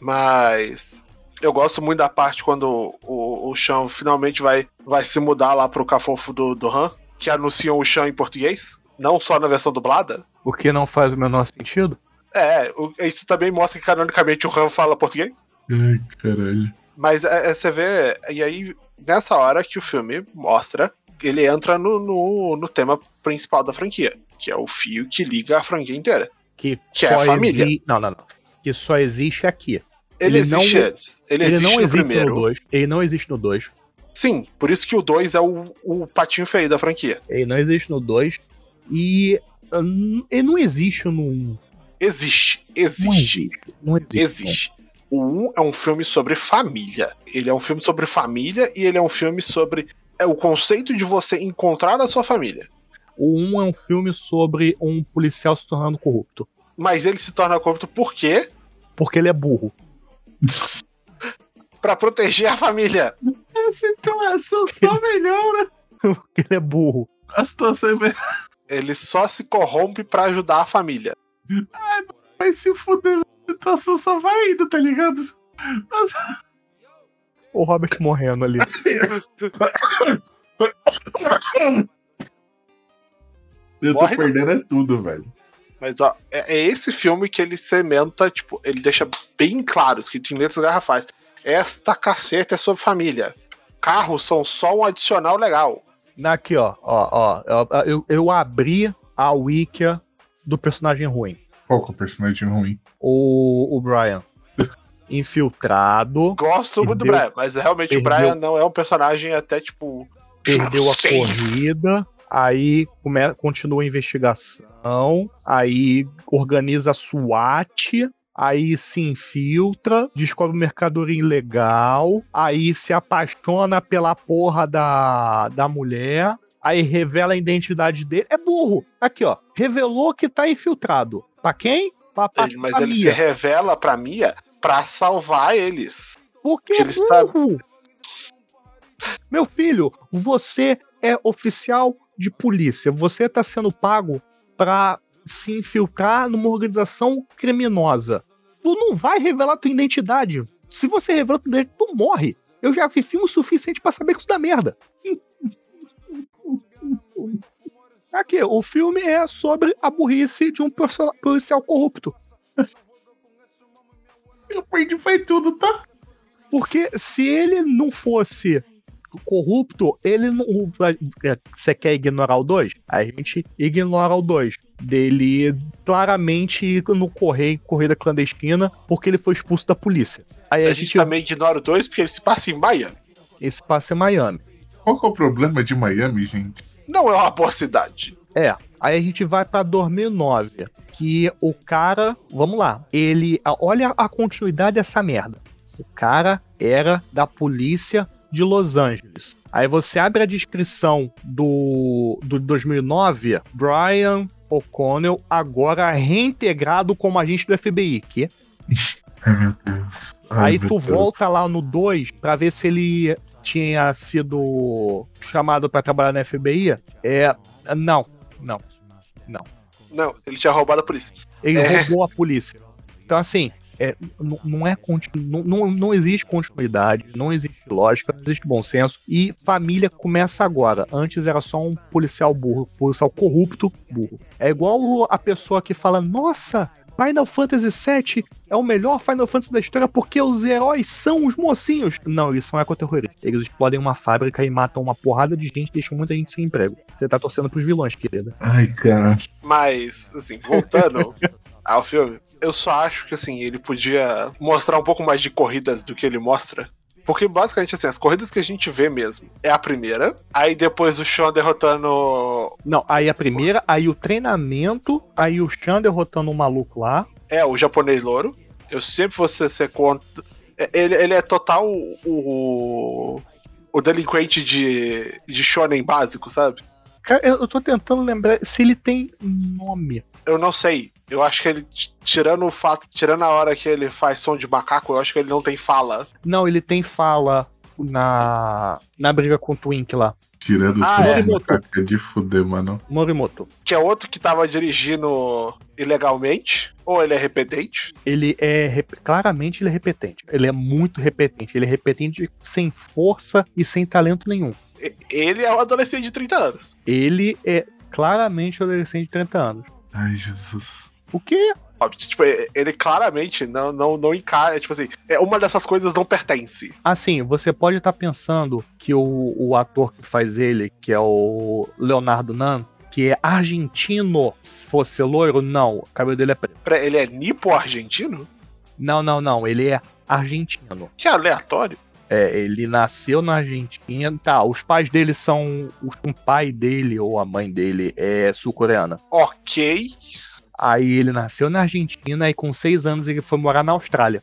Mas. Eu gosto muito da parte quando o, o Sean finalmente vai, vai se mudar lá pro cafofo do, do Han, que anunciam o Sean em português, não só na versão dublada. O que não faz o menor sentido? É, o- isso também mostra que canonicamente o Han fala português. Ai, caralho. Mas é, é, você vê, e aí, nessa hora que o filme mostra, ele entra no, no, no tema principal da franquia, que é o fio que liga a franquia inteira. Que, Que é a família. exi- Não, não, não. Que só existe aqui. Ele, Ele não- existe antes. Ele, Ele, existe não no existe primeiro. no 2. Ele não existe no 2. Sim, por isso que o 2 é o, o patinho feio da franquia. Ele não existe no 2. E hum, ele não existe no 1. Existe. Não Existe. existe. Não existe. Existe. O 1 é um filme sobre família. Ele é um filme sobre família e ele é um filme sobre é, o conceito de você encontrar a sua família. O 1 é um filme sobre um policial se tornando corrupto. Mas ele se torna corrupto por quê? Porque ele é burro. Pra proteger a família. Essa então é a só melhor, né? Porque ele é burro. A situação é. Ele só se corrompe pra ajudar a família. Vai se fuder, a situação só vai indo, tá ligado? O Robert morrendo ali. Eu tô Morre perdendo é tudo, velho. Mas ó, é, é esse filme que ele cementa, tipo, ele deixa bem claro, escrito em letras garrafais. Esta caceta é sobre família. Carros são só um adicional legal. Aqui, ó, ó, ó. Eu, eu, eu abri a wikia do personagem ruim. Qual que é o personagem ruim? O, o Brian. Infiltrado, Gosto muito do Brian, mas realmente perdeu- o Brian não é um personagem até, tipo. perdeu a seis. corrida, aí come, continua a investigação, aí organiza a SWAT, aí se infiltra, descobre mercadoria ilegal, aí se apaixona pela porra da, da mulher, aí revela a identidade dele. É burro. Aqui, ó. Revelou que tá infiltrado. Pra quem? Pra, pra, Ele- mas pra ele se Mia. revela pra Mia pra salvar eles. Porque que é ele sabe- burro. Meu filho, você é oficial de polícia. Você está sendo pago para se infiltrar numa organização criminosa. Tu não vai revelar tua identidade. Se você revelar tua identidade, tu morre. Eu já vi filme o suficiente para saber que isso dá merda. Aqui, o filme é sobre a burrice de um policial corrupto. Eu perdi foi tudo, tá? Porque se ele não fosse corrupto, ele não. é, Você quer ignorar o 2? A gente ignora o 2. Dele claramente ir no correio, corrida clandestina, porque ele foi expulso da polícia. Aí a, A, gente. gente também ignora o dois porque ele se passa em Miami. Esse passa em Miami. Qual que é o problema de Miami, gente? Não é uma boa cidade. É. Aí a gente vai pra 2009. Que o cara. Vamos lá. Ele. Olha a continuidade dessa merda. O cara era da polícia de Los Angeles. Aí você abre a descrição do, do 2009. Brian O'Connell, agora reintegrado como agente do FBI. Que Ai, meu Deus. Ai, Aí meu tu Deus. volta lá no 2 pra ver se ele tinha sido chamado pra trabalhar na FBI. É. Não, não. Não, ele tinha roubado a polícia. Ele É. roubou a polícia. Então, assim, é, n- não, é não, não, não existe continuidade, não existe lógica, não existe bom senso. E família começa agora. Antes era só um policial burro, policial corrupto burro. É igual a pessoa que fala: Nossa, Final Fantasy VII é o melhor Final Fantasy da história porque os heróis são os mocinhos. Não, eles são ecoterroristas. Eles explodem uma fábrica e matam uma porrada de gente, deixam muita gente sem emprego. Você tá torcendo pros vilões, querida. Ai, cara. Mas, assim, voltando ao filme, eu só acho que, assim, ele podia mostrar um pouco mais de corridas do que ele mostra. Porque, basicamente, assim, as corridas que a gente vê mesmo é a primeira, aí depois o Sean derrotando. Não, aí a primeira, aí o treinamento, aí o Chan derrotando um maluco lá. É, o japonês louro. Eu sempre vou ser, ser contra. é, Ele, ele é total o. o, o delinquente de, de shonen básico, sabe? Cara, eu tô tentando lembrar se ele tem nome. Eu não sei. Eu acho que ele, tirando o fato, tirando a hora que ele faz som de macaco, eu acho que ele não tem fala. Não, ele tem fala na, na briga com o Twink lá. Tirando o Ah, seu é. macaco é de fuder, mano. Morimoto. Que é outro que tava dirigindo ilegalmente, ou ele é repetente. Ele é. rep- Claramente ele é repetente. Ele é muito repetente. Ele é repetente sem força e sem talento nenhum. Ele é um adolescente de 30 anos. Ele é claramente um adolescente de 30 anos. Ai, Jesus. O quê? Tipo, e- ele claramente não, não, não encaixa. Tipo assim, é, uma dessas coisas não pertence. Assim, você pode estar pensando que o, o ator que faz ele, que é o Leonardo Nan, que é argentino, se fosse loiro, não, o cabelo dele é preto. Ele é nipo-argentino? Não, não, não, ele é argentino. Que aleatório. É, ele nasceu na Argentina. Tá, os pais dele são. O pai dele ou a mãe dele é sul-coreana. Ok. Aí ele nasceu na Argentina e com seis anos ele foi morar na Austrália.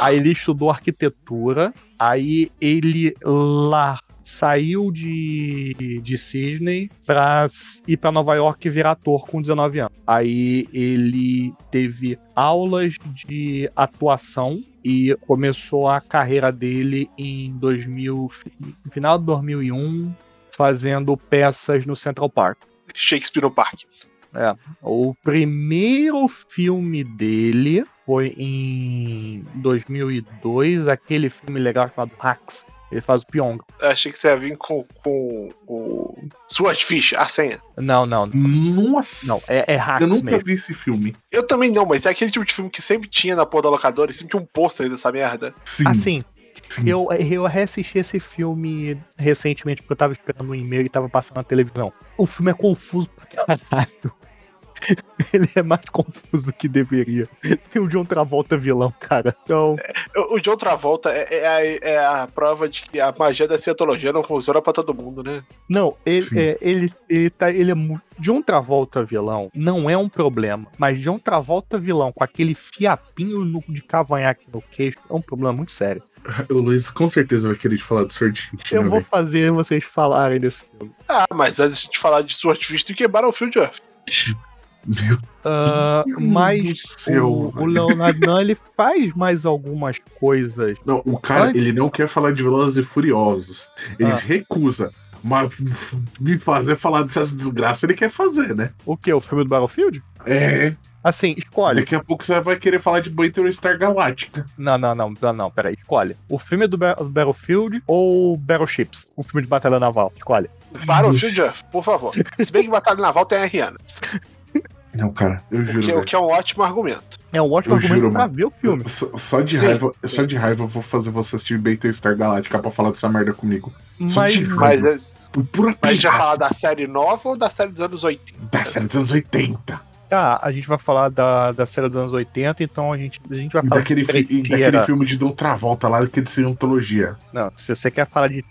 Aí ele estudou arquitetura. Aí ele lá saiu de, de Sydney pra s- ir pra Nova York e virar ator com 19 anos. Aí ele teve aulas de atuação e começou a carreira dele em 2000, fi- no final de 2001, fazendo peças no Central Park. Shakespeare no Parque. O primeiro filme dele foi em 2002, aquele filme legal chamado Hacks. Ele faz o Pyong. Eu achei que você ia vir com, com o Swordfish, a senha. Não, não, Nossa! não. É, é eu Hacks nunca mesmo. vi esse filme. Eu também não, mas é aquele tipo de filme que sempre tinha na porra da locadora e sempre tinha um pôster dessa merda. Sim. Assim, sim. eu, eu reassisti esse filme recentemente porque eu tava esperando um e-mail e tava passando na televisão. O filme é confuso pra caralho. Ele é mais confuso que deveria. Tem o John Travolta vilão, cara. Então, O de outra volta é, é a, é a prova de que a magia da cientologia não funciona pra todo mundo, né? não, ele, é, ele, ele, tá, ele é muito. John Travolta vilão não é um problema, mas John Travolta vilão com aquele fiapinho no, de cavanhaque no queixo é um problema muito sério. O Luiz com certeza vai querer te falar do Swordfish. Eu né, vou velho? fazer vocês falarem desse filme. Ah, mas antes de falar de Swordfish, tem que Battlefield Earth. Meu Deus mas do céu, o, o. Leonardo não, ele faz mais algumas coisas. Não, o cara, Ai. ele não quer falar de Velozes e Furiosos. Ele Ah. recusa. Mas me fazer falar dessas desgraças, ele quer fazer, né? O que? O filme do Battlefield? É. Assim, escolhe. Daqui a pouco você vai querer falar de Battlestar Galáctica. Não, não, não, não, não, peraí, escolhe. O filme do, Ba- do Battlefield ou Battleships? O filme de batalha naval, escolhe. Battlefield por favor. Se bem que Batalha Naval tem a Rihanna. Não, cara, eu O juro. que, o velho. que é um ótimo argumento. É um ótimo Eu argumento juro, pra mano. ver o filme. Só, só de Sim. raiva, só de Sim. raiva eu vou fazer você assistir Battlestar Galáctica pra falar dessa merda comigo. Mas, de Mas, é- Por pura mas a gente vai falar da série nova ou da série dos anos 80? da série dos anos 80. tá, a gente vai falar da, da série dos anos 80, então a gente, a gente vai E falar daquele, de fi- e daquele filme de outra volta lá, que é de cientologia. Não, se você quer falar de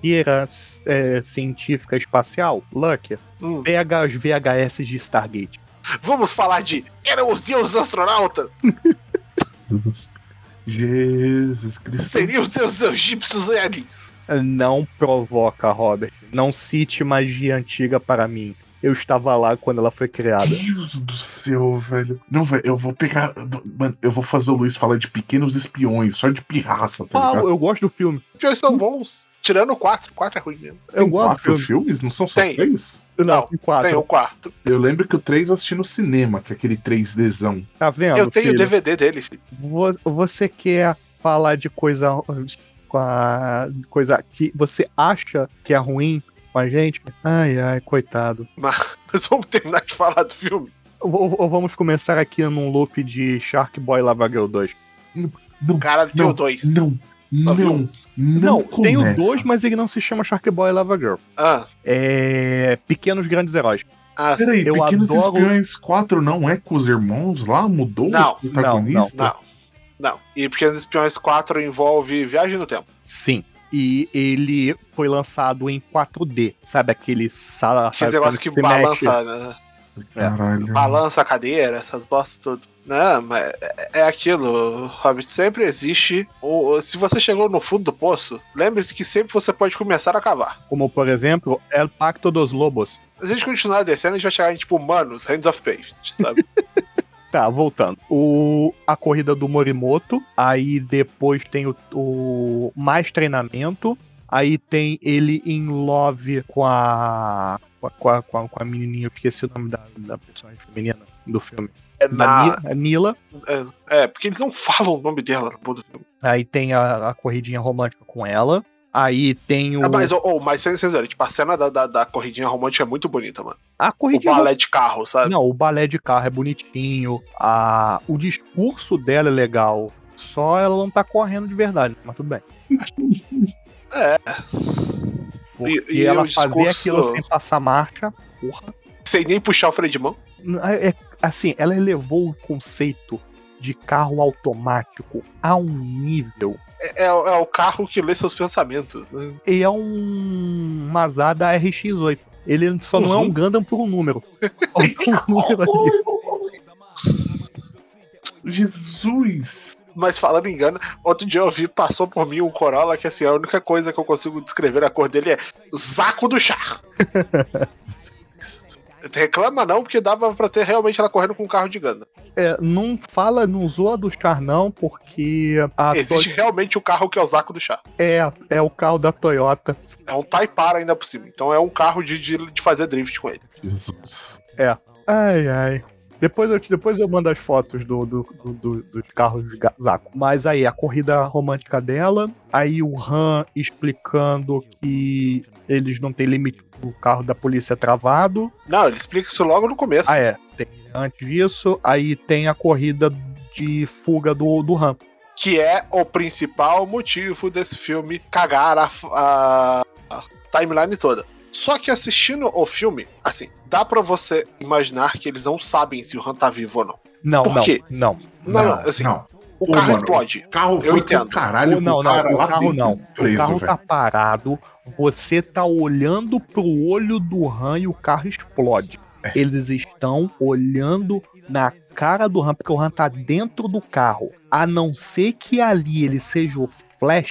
trecheira é, científica espacial, Lucky, Hum. pega os VHS de Stargate. Vamos falar de Eram os deuses astronautas? Jesus Cristo. Seriam os deuses egípcios aliens? Não provoca, Robert. Não cite magia antiga para mim. Eu estava lá quando ela foi criada. Deus do céu, velho. Não, velho, eu vou pegar. Mano, eu vou fazer o Luiz falar de pequenos espiões, só de pirraça, tá ligado? eu gosto do filme. Os piores são bons. Tirando o 4. 4 é ruim mesmo. Eu Tem gosto do quatro filme. filmes? Não são só Tem. três? Não, tem quatro. Tem o 4. Eu lembro que o 3 eu assisti no cinema, que é aquele 3Dzão. Tá vendo? Eu tenho o? DVD dele, filho. Vo- Você quer falar de coisa com a coisa que você acha que é ruim com a gente? Ai, ai, coitado. Mas vamos terminar de falar do filme. Ou, ou vamos começar aqui num loop de Shark Boy Lava Girl 2? Não, Cara, tem Não, o 2. não, não, um. não. Não, tem o começa. 2, mas ele não se chama Shark Boy Lava Girl. Ah, É. Pequenos Grandes Heróis. ah Peraí, Eu Pequenos adoro- Espiões 4 não é com os irmãos lá? Mudou Não, o protagonista? não. Não. E Pequenos Espiões 4 envolve Viagem no Tempo. Sim. E ele foi lançado em 4D. Sabe aquele sala. Aquele negócio que se balança, né? Caralho. balança a cadeira, essas bostas tudo. Não, mas é, é aquilo, Hobbit. Sempre existe. O, se você chegou no fundo do poço, lembre-se que sempre você pode começar a cavar. Como, por exemplo, El Pacto dos Lobos. Se a gente continuar descendo, a gente vai chegar em tipo humanos, Hands of Pavement, sabe? Tá, voltando. O, a corrida do Morimoto. Aí depois tem o, o mais treinamento. Aí tem ele em love com a. Com a, com a, com a menininha, eu esqueci o nome da, da personagem feminina do filme. É, Da na, Nila. é, é, porque eles não falam o nome dela no mundo do filme. Aí tem a, a corridinha romântica com ela. Aí tem o. Ah, mas, oh, oh, mas sem zoeira, tipo, a cena da, da, da corridinha romântica é muito bonita, mano. a O corridinha balé de carro, sabe? Não, o balé de carro é bonitinho. A, o discurso dela é legal. Só ela não tá correndo de verdade, mas tudo bem. É. Porque E- e ela o fazer discurso- aquilo sem passar marcha, porra. Sem nem puxar o freio de mão. É, é- assim, ela elevou o conceito de carro automático a um nível. É, é, é o carro que lê seus pensamentos. Né? E é um Mazda RX-8. Ele só não é um Uhum. Gundam por um número. Um número ali. Jesus! Mas falando em engano, outro dia eu vi, passou por mim um Corolla que assim, a única coisa que eu consigo descrever a cor dele é Zaco do Char. reclama não, porque dava pra ter realmente ela correndo com um carro de Ganda. É, não fala, não zoa do Char, não, porque a Existe realmente o carro que é o Zaco do chá. é, é o carro da Toyota. É um Taipara ainda por cima. Então é um carro de, de, de fazer drift com ele. Jesus. Ai, ai. Depois eu, depois eu mando as fotos do, do- do- do- dos carros de Zaco. Mas aí, a corrida romântica dela. Aí o Han explicando que eles não têm limite o carro da polícia é travado. Não, ele explica isso logo no começo. Ah, é. Tem, antes disso, aí tem a corrida de fuga do, do Han. Que é o principal motivo desse filme cagar a, a- a timeline toda. Só que assistindo o filme, assim, dá pra você imaginar que eles não sabem se o Han tá vivo ou não. Não, Por não, quê? não. Não, não, assim, não. o Ô, carro mano, explode. O carro Eu foi entendo. pro caralho O- não, não, cara o carro não. preso, o carro velho. tá parado, você tá olhando pro olho do Han e o carro explode. É. Eles estão olhando na cara do Han, porque o Han tá dentro do carro. A não ser que ali ele seja o Flash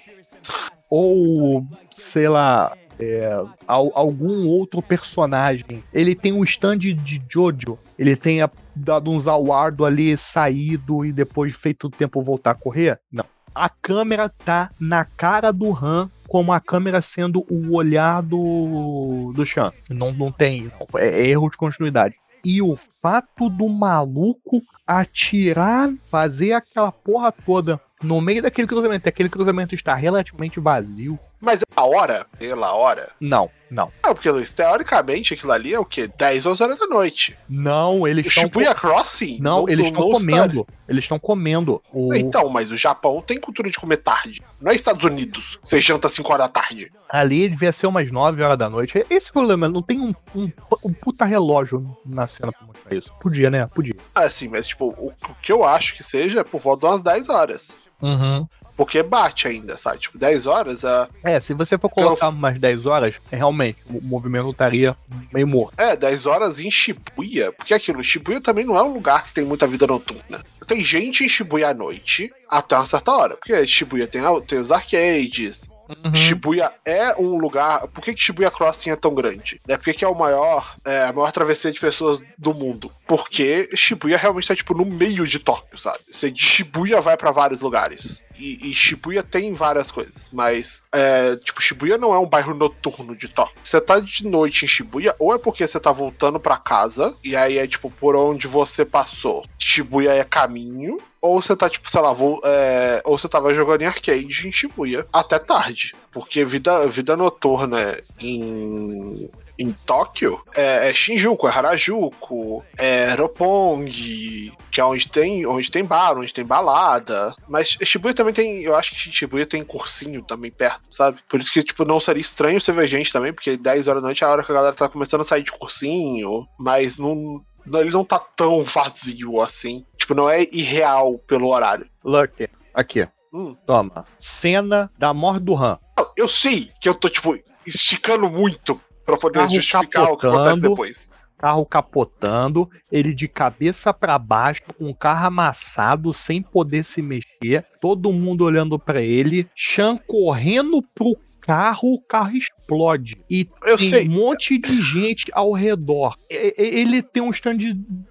ou, sei lá, é, al- algum outro personagem. Ele tem um stand de Jojo, ele tenha dado um zawardo ali, saído e depois feito o tempo voltar a correr. Não a câmera tá na cara do Han como a câmera sendo o olhar do, do Chan. Não, não tem, não, é, é erro de continuidade. E o fato do maluco atirar, fazer aquela porra toda no meio daquele cruzamento, aquele cruzamento está relativamente vazio. Mas a hora, pela hora. Não, não. Não, porque Luiz, teoricamente aquilo ali é o quê? 10 ou horas da noite. Não, eles O estão. Shibuya Crossing? Não, no- eles estão comendo. Eles estão comendo. O... Então, mas o Japão tem cultura de comer tarde. Não é Estados Unidos. Você janta 5 horas da tarde. Ali devia ser umas 9 horas da noite. Esse é o problema, não tem um, um, um puta relógio na cena pra mostrar isso. Podia, né? Podia. Assim, mas tipo, o, o que eu acho que seja é por volta de umas 10 horas. Uhum. Porque bate ainda, sabe? Tipo, 10 horas, a... É, se você for colocar umas 10 horas, é, realmente, o movimento estaria meio morto. é, 10 horas em Shibuya. Porque aquilo, Shibuya também não é um lugar que tem muita vida noturna. Tem gente em Shibuya à noite até uma certa hora. Porque Shibuya tem, tem os arcades, Uhum. Shibuya é um lugar. Por que, que Shibuya Crossing é tão grande? É porque que é o maior, é, a maior travessia de pessoas do mundo. Porque Shibuya realmente tá tipo no meio de Tóquio, sabe? Você de Shibuya vai pra vários lugares. E, e Shibuya tem várias coisas, mas é, tipo Shibuya não é um bairro noturno de Tóquio. Você tá de noite em Shibuya ou é porque você tá voltando pra casa e aí é tipo por onde você passou. Shibuya é caminho ou você tá, tipo, sei lá, vou, é, ou você tava jogando em arcade em Shibuya até tarde. Porque vida, vida noturna em. Em Tóquio é, é Shinjuku, é Harajuku, é Roppongi, que é onde tem, onde tem bar, onde tem balada. Mas Shibuya também tem, eu acho que Shibuya tem cursinho também perto, sabe? Por isso que, tipo, não seria estranho você ver gente também, porque 10 horas da noite é a hora que a galera tá começando a sair de cursinho, mas não, não ele não tá tão vazio assim. Tipo, não é irreal pelo horário. Lucky, aqui. Hum. Toma. Cena da morte do Han. Eu sei que eu tô, tipo, esticando muito pra poder Carro justificar o que acontece depois. Carro capotando, ele de cabeça pra baixo, com o carro amassado, sem poder se mexer, todo mundo olhando pra ele, Chan correndo pro carro, o carro explode. E Eu tem sei. um monte de gente ao redor. Ele tem um stand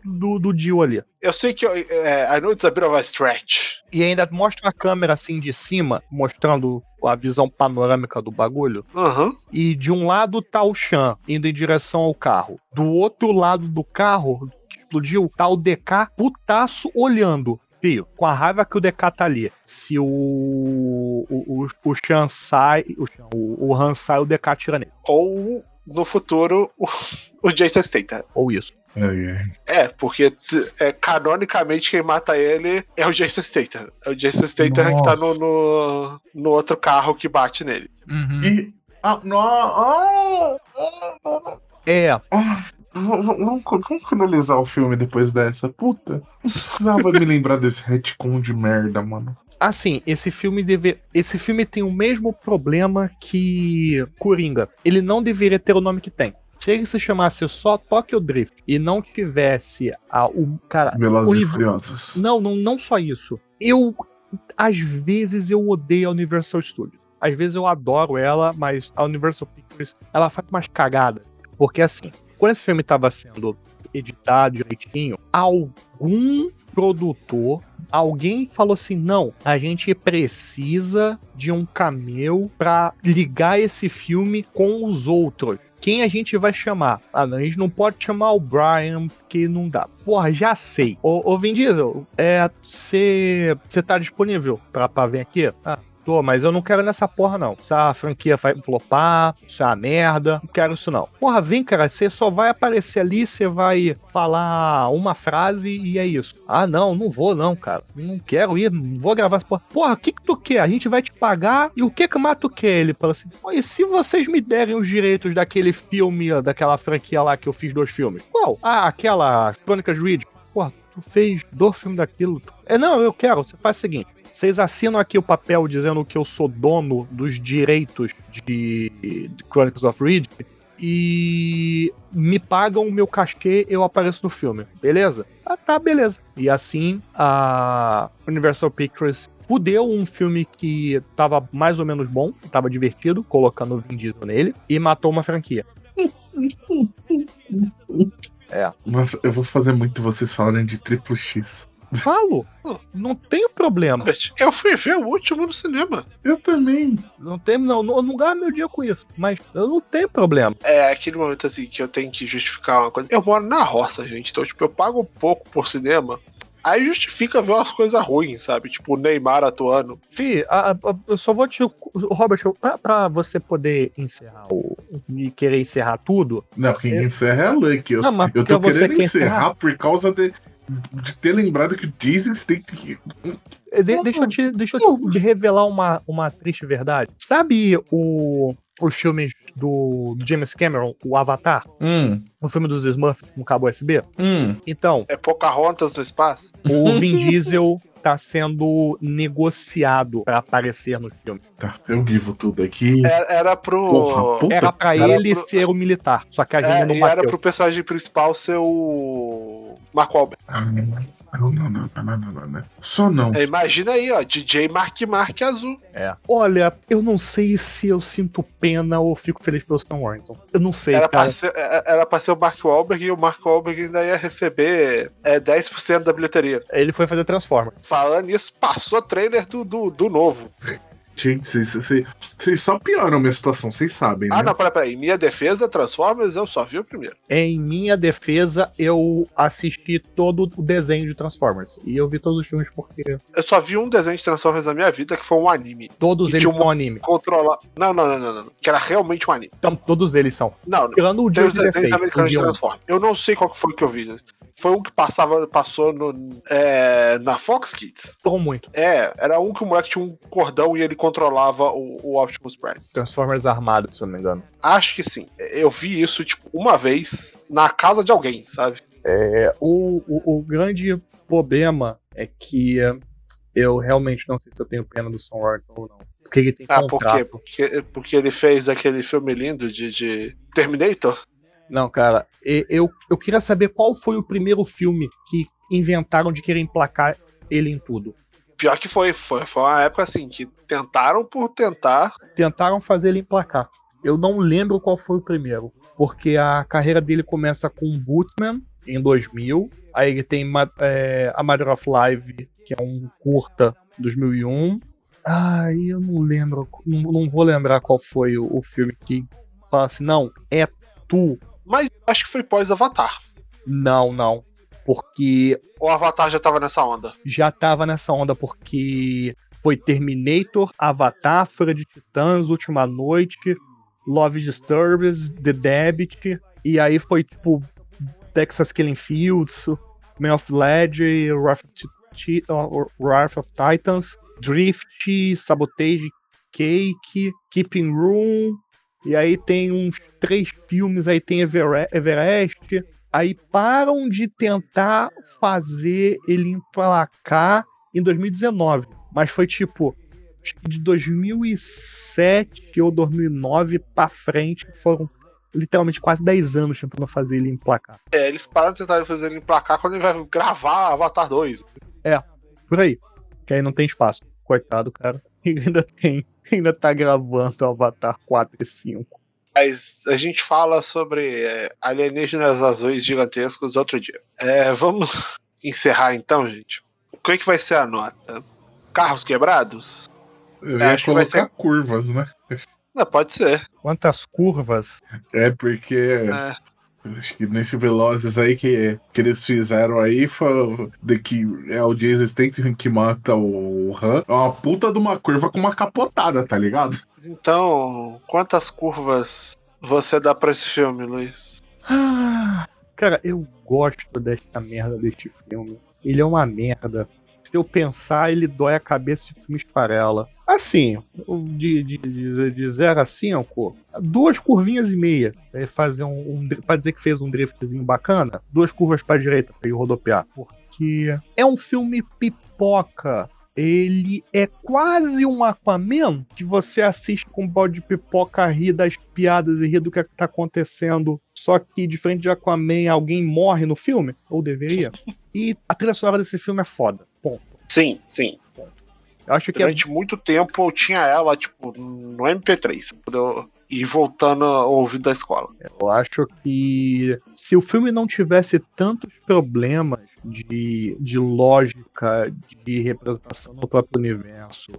do, do Dio ali. Eu sei que é, I know it's a bit of a stretch. E ainda mostra uma câmera assim de cima, mostrando a visão panorâmica do bagulho. Aham. E de um lado tá o Chan indo em direção ao carro. Do outro lado do carro que explodiu, tá o DK putaço olhando. Fio, com a raiva que o DK tá ali. Se o. O, o, o Chan sai. O, o, o Han sai, o DK tira nele. Ou, no futuro, o, o Jason Statham. Ou isso. Ai, ai. É, porque é, canonicamente quem mata ele é o Jason Statham. É o Jason Statham que tá no, Nossa. no, no outro carro que bate nele. E. Ah, não, ah, ah, É, ah, vamos, vamos- vamos finalizar o filme depois dessa. Puta, não precisava me lembrar desse retcon de merda, mano. assim, esse filme deve, esse filme tem o mesmo problema que Coringa. Ele não deveria ter o nome que tem. Se ele se chamasse só Tokyo Drift e não tivesse a, o cara, Velozes e Furiosos. não, não, não só isso. Eu às vezes eu odeio a Universal Studios. Às vezes eu adoro ela, mas a Universal Pictures, ela faz umas cagadas. Porque assim, quando esse filme tava sendo editado direitinho, algum produtor, alguém falou assim: não, a gente precisa de um cameo pra ligar esse filme com os outros. Quem a gente vai chamar? Ah, não, a gente não pode chamar o Brian, porque não dá. Porra, já sei. Ô, ô Vin Diesel, é, você tá disponível pra, pra vir aqui? Ah, Tô, mas eu não quero nessa porra, não. Se a franquia vai flopar, isso é uma merda, não quero isso, não. Porra, vem, cara, você só vai aparecer ali, você vai falar uma frase e é isso. Ah, não, não vou, não, cara. Não quero ir, não vou gravar essa porra. Porra, o que que tu quer? A gente vai te pagar e o que que mais tu quer? Ele fala assim, e se vocês me derem os direitos daquele filme, daquela franquia lá que eu fiz dois filmes? Qual? Ah, aquela Crônicas Ridge. Porra, tu fez dois filmes daquilo. É, não, eu quero. Você faz o seguinte: vocês assinam aqui o papel dizendo que eu sou dono dos direitos de, de Chronicles of Ridge e me pagam o meu cachê, eu apareço no filme, beleza? Ah, tá, beleza. E assim a Universal Pictures fudeu um filme que tava mais ou menos bom, tava divertido, colocando o Vin Diesel nele, e matou uma franquia. É. Nossa, eu vou fazer muito vocês falarem de Triple X. Falo, não tenho problema. Eu fui ver o último no cinema. Eu também. Não tem, não, não, não gasto meu dia com isso, mas eu não tenho problema. É aquele momento assim que eu tenho que justificar uma coisa. Eu moro na roça, gente, então tipo, eu pago um pouco por cinema. Aí justifica ver umas coisas ruins, sabe? Tipo o Neymar atuando. Fih, a- a- eu só vou te. Robert, eu- pra, pra você poder encerrar o. e querer encerrar tudo. Não, quem encerra é a Lucky. Eu, Não, mas eu tô querendo quer encerrar encerrar. por causa de, de ter lembrado que o Jason tem que. eh, de- deixa eu te, deixa eu te revelar uma, uma triste verdade. Sabe o. Os filmes do, do James Cameron, o Avatar, Hum, o filme dos Smurfs com cabo USB? hum. Então, É Pocahontas no espaço? o Vin Diesel tá sendo negociado pra aparecer no filme. Tá, eu givo tudo aqui. É- Era pro. Porra, puta Era pra Era ele pro- ser o militar, só que a gente É, não e era bateu. pro personagem principal ser o. Mark Wahlberg. Ah, Não, não, não, não, não, não, não, não. Só não. É, imagina aí, ó, DJ Mark Mark azul. É. Olha, eu não sei se eu sinto pena ou fico feliz pelo Stan Warrington. Eu não sei, Era pra, cara. ser, é- era pra ser o Mark Wahlberg e o Mark Wahlberg ainda ia receber é, 10% da bilheteria. Ele foi fazer Transformer. Falando nisso, passou trailer do, do, do novo. Gente, vocês- vocês vocês só pioram a minha situação, vocês sabem, né? Ah, não, peraí, peraí. Em minha defesa, Transformers, eu só vi o primeiro. Em minha defesa, eu assisti todo o desenho de Transformers. E eu vi todos os filmes porque Eu só vi um desenho de Transformers na minha vida, que foi um anime. todos eles tinha um são anime. Controlar. Não, não, não, não, não. Que era realmente um anime. Então, todos eles são. Não, não. Tirando o Tem os desenhos 16. o americanos de dia 1. Transformers. Eu não sei qual que foi que eu vi. Foi um que passava, passou no, é, na Fox Kids. Foram muito. É, era um que o moleque tinha um cordão e ele controlava o, o Optimus Prime. Transformers armados, se eu não me engano. Acho que sim. Eu vi isso, tipo, uma vez na casa de alguém, sabe? É, o, o, o grande problema é que eu realmente não sei se eu tenho pena do Stan Warrington ou não. Porque ele tem Ah, por quê? contrato. Porque, porque ele fez aquele filme lindo de, de Terminator? Não, cara, eu, eu queria saber qual foi o primeiro filme que inventaram de querer emplacar ele em tudo. Pior que foi, foi, foi uma época assim, que tentaram por tentar. Tentaram fazer ele emplacar. Eu não lembro qual foi o primeiro, porque a carreira dele começa com Bootman em 2000, aí ele tem é, A Matter of Life, que é um curta 2001. Ai, eu não lembro, não, não vou lembrar qual foi o, o filme que fala assim, não, é tu. Mas acho que foi pós-Avatar. Não, não. Porque O Avatar já tava nessa onda. já tava nessa onda, porque foi Terminator, Avatar, Fúria de Titãs, Última Noite, Love Disturbs, The Debit, e aí foi tipo Texas Killing Fields, Man of Legend, Wrath of, Ti- Wrath of Titans, Drift, Sabotage Cake, Keeping Room, e aí tem uns três filmes, aí tem Evere- Everest, aí param de tentar fazer ele emplacar em 2019, mas foi tipo de 2007 ou 2009 pra frente foram literalmente quase 10 anos tentando fazer ele emplacar. É, eles pararam de tentar fazer ele emplacar quando ele vai gravar Avatar 2. Por aí. Que aí não tem espaço. Coitado, cara. Ele ainda tem. Ainda tá gravando o Avatar 4 e 5. Mas a gente fala sobre é, alienígenas azuis gigantescos outro dia. É, vamos encerrar então, gente. O que, é que vai ser a nota? Carros quebrados? Eu É, ia acho que vai colocar ser- curvas, né? Não, pode ser. Quantas curvas? É porque É. acho que nesse Velozes aí que, que eles fizeram aí foi de que é o Jason Statham que mata o Han. É uma puta de uma curva com uma capotada, tá ligado? Então, quantas curvas você dá pra esse filme, Luiz? Ah, Cara, eu gosto desta merda deste filme. Ele é uma merda. Se eu pensar, ele dói a cabeça de filme esfarela. Assim, de, de, de, de 0 a 5, duas curvinhas e meia. Pra fazer um, um, pra dizer que fez um driftzinho bacana, duas curvas pra direita pra ir rodopiar. Porque é um filme pipoca. Ele é quase um Aquaman que você assiste com um balde de pipoca, ri das piadas e ri do que, é que tá acontecendo. Só que, diferente de Aquaman, alguém morre no filme, ou deveria. E a trilha sonora desse filme é foda. Ponto. Sim, sim. Acho que é Durante muito tempo eu tinha ela, tipo, no MP3. Quando eu ir voltando ao ouvido da escola. Eu acho que se o filme não tivesse tantos problemas de, de lógica, de representação no próprio universo,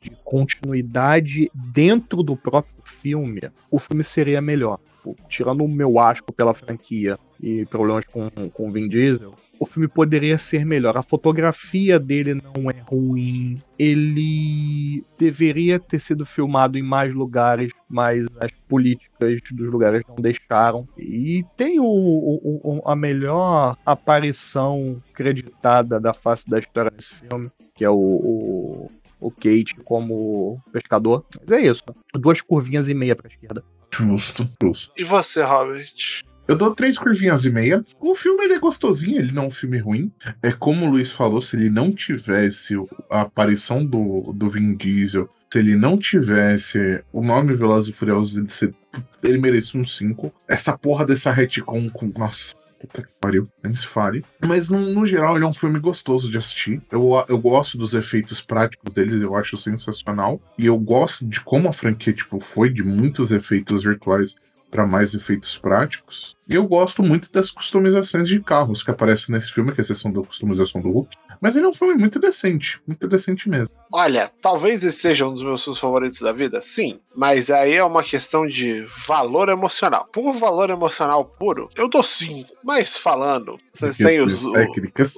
de continuidade dentro do próprio filme, o filme seria melhor. Tipo, Tirando o meu asco pela franquia e problemas com, com o Vin Diesel, o filme poderia ser melhor. A fotografia dele não é ruim. Ele deveria ter sido filmado em mais lugares, mas as políticas dos lugares não deixaram. E tem o, o- o- a melhor aparição creditada da face da história desse filme, que é o, o, o Kate como pescador. Mas é isso. Duas curvinhas e meia pra esquerda. Justo, justo. E você, Robert? Eu dou três curvinhas e meia. O filme ele é gostosinho, ele não é um filme ruim. É como o Luiz falou, se ele não tivesse a aparição do, do Vin Diesel, se ele não tivesse o nome Velozes e Furiosos, ele, ele merecia um 5. Essa porra dessa retcon com. Nossa. Puta que pariu, nem se fale. Mas no, no geral, ele é um filme gostoso de assistir. Eu, eu gosto dos efeitos práticos deles, eu acho sensacional. E eu gosto de como a franquia tipo, foi de muitos efeitos virtuais para mais efeitos práticos. E eu gosto muito das customizações de carros que aparecem nesse filme, com exceção da customização do Hulk. Mas ele é um filme muito decente, muito decente mesmo. Olha, talvez esse seja um dos meus filmes favoritos da vida, sim. Mas aí é uma questão de valor emocional. Por valor emocional puro, eu dou 5. Mas falando, sem, sem os, técnicas.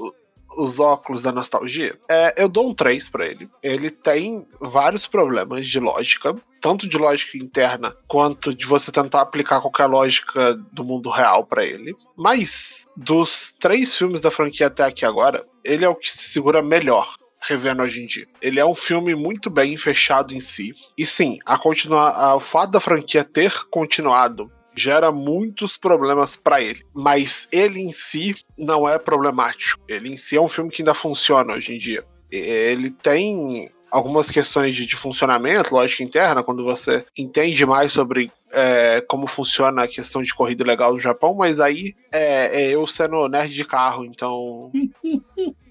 os óculos da nostalgia, é, eu dou um 3 pra ele. Ele tem vários problemas de lógica, tanto de lógica interna quanto de você tentar aplicar qualquer lógica do mundo real pra ele. Mas dos três filmes da franquia até aqui agora, ele é o que se segura melhor. Revendo hoje em dia. Ele é um filme muito bem fechado em si. E sim, a continuar, a- o fato da franquia ter continuado gera muitos problemas pra ele. Mas ele em si não é problemático. Ele em si é um filme que ainda funciona hoje em dia. Ele tem algumas questões de, de funcionamento, lógica interna, quando você entende mais sobre é, como funciona a questão de corrida legal no Japão, mas aí é, é eu sendo nerd de carro, então.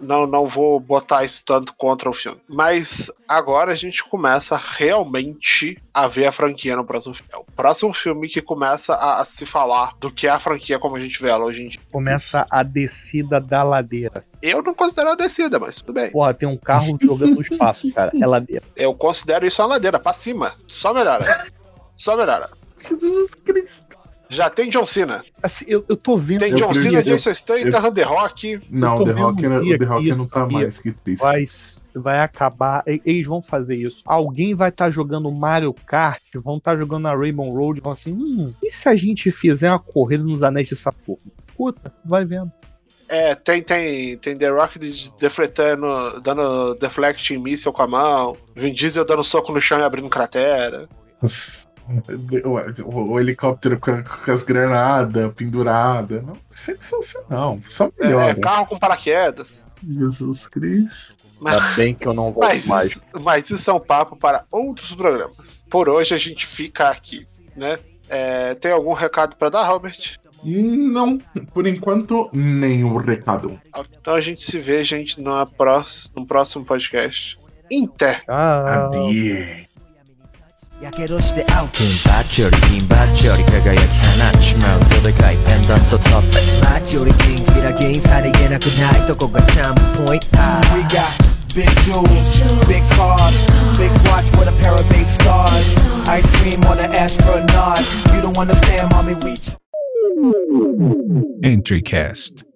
Não, não vou botar isso tanto contra o filme. Mas agora a gente começa realmente a ver a franquia no próximo filme. É o próximo filme que começa a, a se falar do que é a franquia como a gente vê ela hoje em dia. Começa a descida da ladeira. Eu não considero a descida, mas tudo bem. Porra, tem um carro jogando no espaço, cara. É ladeira. Eu considero isso uma ladeira, pra cima. Só melhora. Só melhora. Jesus Cristo. Já tem John Cena. Assim, eu, eu tô vendo. Tem John Cena, eu- Jason Statham, The Rock. Não, tô The Rock, um o dia The Rock não tá mais, que triste. vai, vai acabar. Eles vão fazer isso. Alguém vai estar jogando Mario Kart, vão estar jogando a Rainbow Road, vão assim, hum, e se a gente fizer uma corrida nos anéis de Saturno? Puta, vai vendo. É, tem, tem, tem The Rock de- defletando, dando deflecting míssil com a mão. Vin Diesel dando soco no chão e abrindo cratera. O, o- o helicóptero com, a- com as granadas penduradas. Não, sensacional. Só É, melhora. carro com paraquedas. Jesus Cristo. Mas, Ainda bem que eu não volto mas, mais. isso, mas isso é um papo para outros programas. Por hoje a gente fica aqui, né? É, tem algum recado para dar, Robert? Não, por enquanto, nenhum recado. Então a gente se vê, gente, num próximo podcast. Em té. Tchau. Adeus. やけどしてアウト金バッチョリ金バッチョリ輝き放っちまうどでかいペンダントトップマッチョリ金キラ銀さりげなくないとこがチャンプポイント We got big jewels, big cars, big watch with a pair of big stars Ice cream on an astronaut You don't understand mommy we EntryCast.